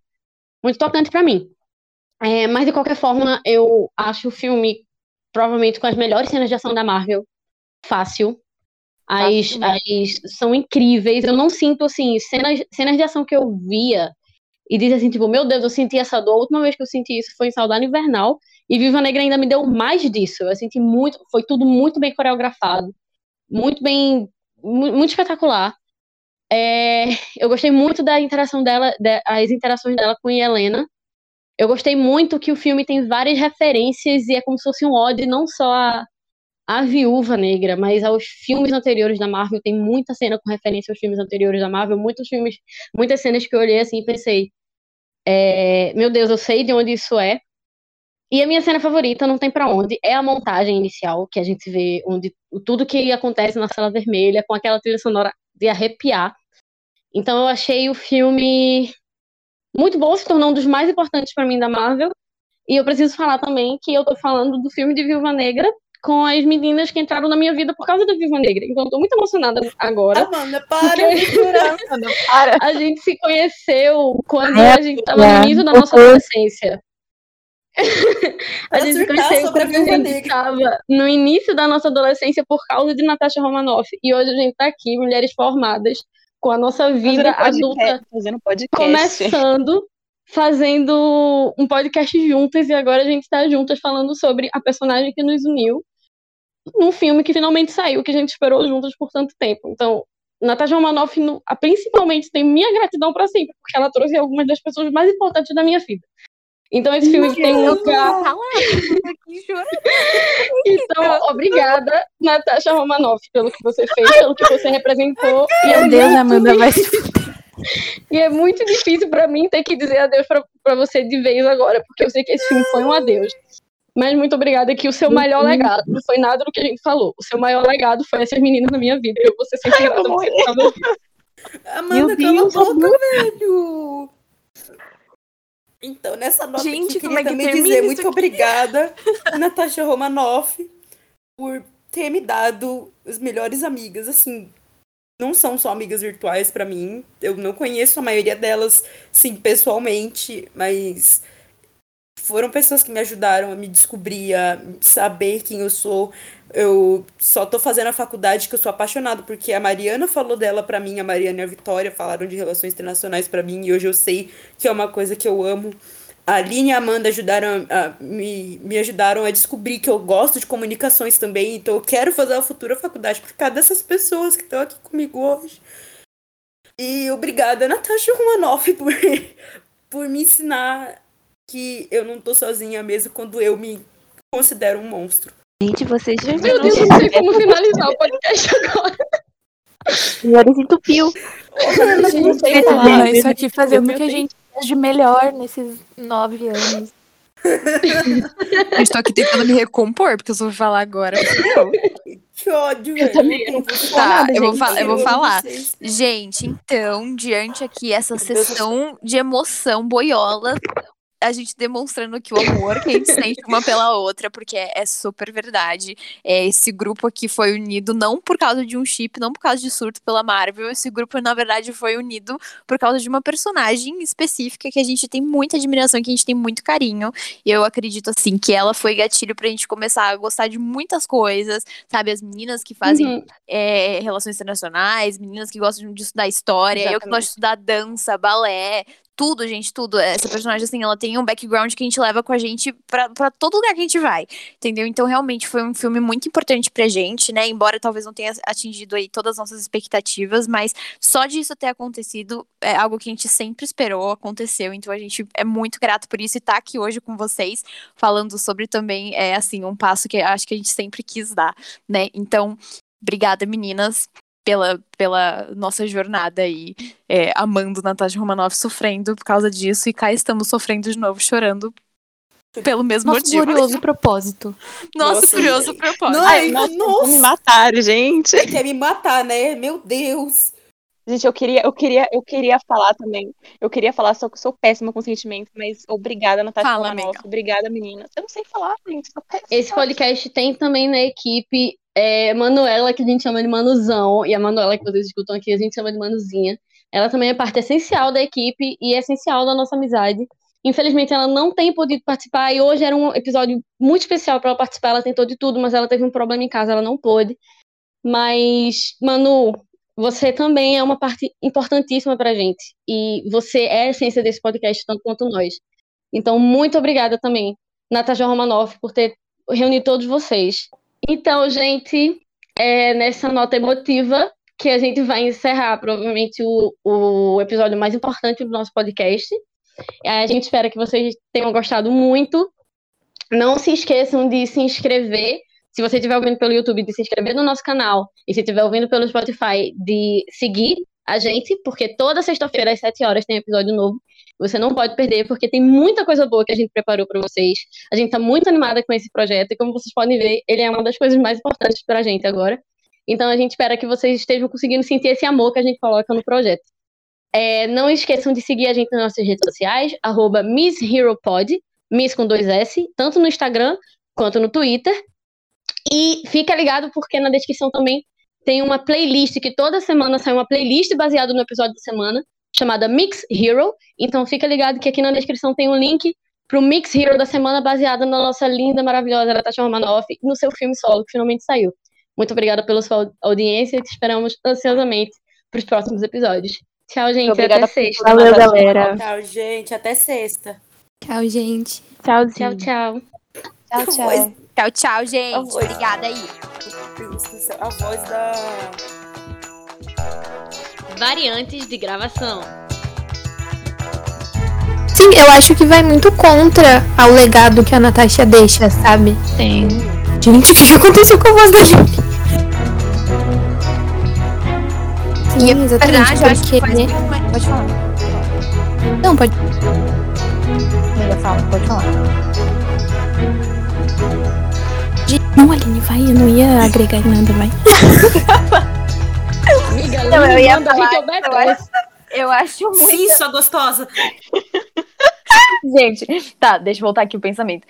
muito tocante pra mim. É, mas de qualquer forma, eu acho o filme provavelmente com as melhores cenas de ação da Marvel. Fácil. As, Fácil as são incríveis. Eu não sinto assim, cenas, cenas de ação que eu via e dizia assim, tipo, meu Deus, eu senti essa dor. A última vez que eu senti isso foi em Saudade Invernal. E Viva Negra ainda me deu mais disso. Eu senti muito, foi tudo muito bem coreografado, muito bem, mu- muito espetacular. É, eu gostei muito da interação dela, da- as interações dela com Helena. Eu gostei muito que o filme tem várias referências e é como se fosse um ode não só a, a Viúva Negra, mas aos filmes anteriores da Marvel. Tem muita cena com referência aos filmes anteriores da Marvel, muitos filmes, muitas cenas que eu olhei assim e pensei, é, meu Deus, eu sei de onde isso é. E a minha cena favorita, não tem pra onde, é a montagem inicial, que a gente vê onde tudo que acontece na sala vermelha, com aquela trilha sonora de arrepiar. Então eu achei o filme muito bom, se tornou um dos mais importantes pra mim da Marvel. E eu preciso falar também que eu tô falando do filme de Viúva Negra com as meninas que entraram na minha vida por causa da Viúva Negra. Então eu tô muito emocionada agora. Amanda, para chorar. Para. A gente se conheceu quando É, a gente tava no início da nossa adolescência. a gente se conheceu sobre a quando a gente Negra. tava no início da nossa adolescência por causa de Natasha Romanoff. E hoje a gente tá aqui, mulheres formadas, com a nossa vida adulta Fazendo podcast. começando, fazendo um podcast juntas, e agora a gente tá juntas falando sobre a personagem que nos uniu num filme que finalmente saiu, que a gente esperou juntas por tanto tempo. Então, Natasha Romanoff, principalmente, tem minha gratidão pra sempre, porque ela trouxe algumas das pessoas mais importantes da minha vida. Então, esse filme tem um lugar. Então, obrigada, Natasha Romanoff, pelo que você fez, pelo que você representou. É Meu Deus, muito Amanda, vai se e é muito difícil pra mim ter que dizer adeus pra você de vez agora, porque eu sei que esse filme foi um adeus. Mas muito obrigada que o seu maior legado não foi nada do que a gente falou. O seu maior legado foi essas meninas na minha vida. Eu vou ser sempre grata por você aqui. Amanda, cala a boca, velho. Então, nessa nota Gente, aqui, como queria é que também dizer muito aqui? obrigada, Natasha Romanoff, por ter me dado as melhores amigas. Assim, não são só amigas virtuais pra mim. Eu não conheço a maioria delas, sim, pessoalmente, mas foram pessoas que me ajudaram a me descobrir, a saber quem eu sou. Eu só tô fazendo a faculdade que eu sou apaixonado, porque a Mariana falou dela pra mim, a Mariana e a Vitória falaram de relações internacionais pra mim, e hoje eu sei que é uma coisa que eu amo. A Aline e a Amanda ajudaram a, me, me ajudaram a descobrir que eu gosto de comunicações também, então eu quero fazer a futura faculdade por causa dessas pessoas que estão aqui comigo hoje. E obrigada, Natasha Romanoff, por, por me ensinar que eu não tô sozinha mesmo quando eu me considero um monstro. Gente, vocês já Meu Deus, eu não sei como finalizar o podcast agora. Senhores entupiu. Gente, isso aqui fazendo o que a gente fez de melhor nesses nove anos. Eu estou aqui tentando me recompor, porque eu só vou falar agora. Que ódio, velho. também, Eu não vou Tá, nada, eu vou, eu vou falar. Gente, então, diante aqui essa sessão de emoção boiola, a gente demonstrando aqui o amor que a gente sente uma pela outra, porque é, é super verdade. É, esse grupo aqui foi unido não por causa de um chip, não por causa de surto pela Marvel. Esse grupo, na verdade, foi unido por causa de uma personagem específica que a gente tem muita admiração, que a gente tem muito carinho. E eu acredito, assim, que ela foi gatilho pra gente começar a gostar de muitas coisas, sabe? As meninas que fazem Uhum. é, relações internacionais, meninas que gostam de estudar história, eu que gosto de estudar dança, balé, tudo, gente, tudo. Essa personagem, assim, ela tem um background que a gente leva com a gente pra todo lugar que a gente vai, entendeu? Então, realmente, foi um filme muito importante pra gente, né? Embora talvez não tenha atingido aí todas as nossas expectativas, mas só disso ter acontecido é algo que a gente sempre esperou, aconteceu. Então, a gente é muito grato por isso e tá aqui hoje com vocês, falando sobre também, é, assim, um passo que acho que a gente sempre quis dar, né? Então, obrigada, meninas, pela, pela nossa jornada aí, é, amando Natasha Romanoff, sofrendo por causa disso, e cá estamos sofrendo de novo, chorando pelo mesmo Nosso motivo. glorioso propósito. Nosso Nossa, curioso propósito. Não, Ai, nossa, nossa, me mataram, gente. quer me matar, né? Meu Deus. Gente, eu queria, eu queria, eu queria falar também. Eu queria falar, só que eu sou péssima com sentimento, mas obrigada, Natasha Fala, amiga. Obrigada, meninas. Eu não sei falar, gente. Sou péssima. Esse podcast tem também na equipe é, Manuela, que a gente chama de Manuzão, e a Manuela, que vocês escutam aqui, a gente chama de Manuzinha. Ela também é parte essencial da equipe e é essencial da nossa amizade. Infelizmente, ela não tem podido participar e hoje era um episódio muito especial para ela participar. Ela tentou de tudo, mas ela teve um problema em casa, ela não pôde. Mas, Manu, você também é uma parte importantíssima pra gente. E você é a essência desse podcast, tanto quanto nós. Então, muito obrigada também, Natasha Romanoff, por ter reunido todos vocês. Então, gente, é nessa nota emotiva que a gente vai encerrar provavelmente o, o episódio mais importante do nosso podcast. A gente espera que vocês tenham gostado muito. Não se esqueçam de se inscrever. Se você estiver ouvindo pelo YouTube, de se inscrever no nosso canal. E se estiver ouvindo pelo Spotify, de seguir a gente, porque toda sexta-feira às 7 horas tem episódio novo. Você não pode perder, porque tem muita coisa boa que a gente preparou para vocês. A gente está muito animada com esse projeto e, como vocês podem ver, ele é uma das coisas mais importantes para a gente agora. Então, a gente espera que vocês estejam conseguindo sentir esse amor que a gente coloca no projeto. É, não esqueçam de seguir a gente nas nossas redes sociais, arroba MissHeroPod, Miss com dois S, tanto no Instagram quanto no Twitter. E fica ligado porque na descrição também tem uma playlist que toda semana sai uma playlist baseada no episódio da semana, chamada Mix Hero. Então fica ligado que aqui na descrição tem um link pro Mix Hero da semana baseada na nossa linda, maravilhosa Natasha Romanoff e no seu filme solo que finalmente saiu. Muito obrigada pela sua audiência e te esperamos ansiosamente para os próximos episódios. Tchau, gente. Obrigada até sexta. Valeu, galera. Tchau, gente. Até sexta. Tchau, gente. Tchauzinho. Tchau, tchau. Tchau, tchau. Tchau, tchau, gente. Obrigada aí. A voz da. Variantes de gravação. Sim, eu acho que vai muito contra ao legado que a Natasha deixa, sabe? Sim. Gente, o que aconteceu com a voz da gente? Sim, E, na exatamente, verdade, eu acho que porque... faz mais... Pode falar. Não, pode... Amiga, fala. Pode falar. Não, Aline, vai, eu não ia agregar em nada, vai. Amiga, Não, eu ia falar, obedece. eu Eu acho muito... Sim, sua gostosa. Gente, tá, deixa eu voltar aqui o pensamento.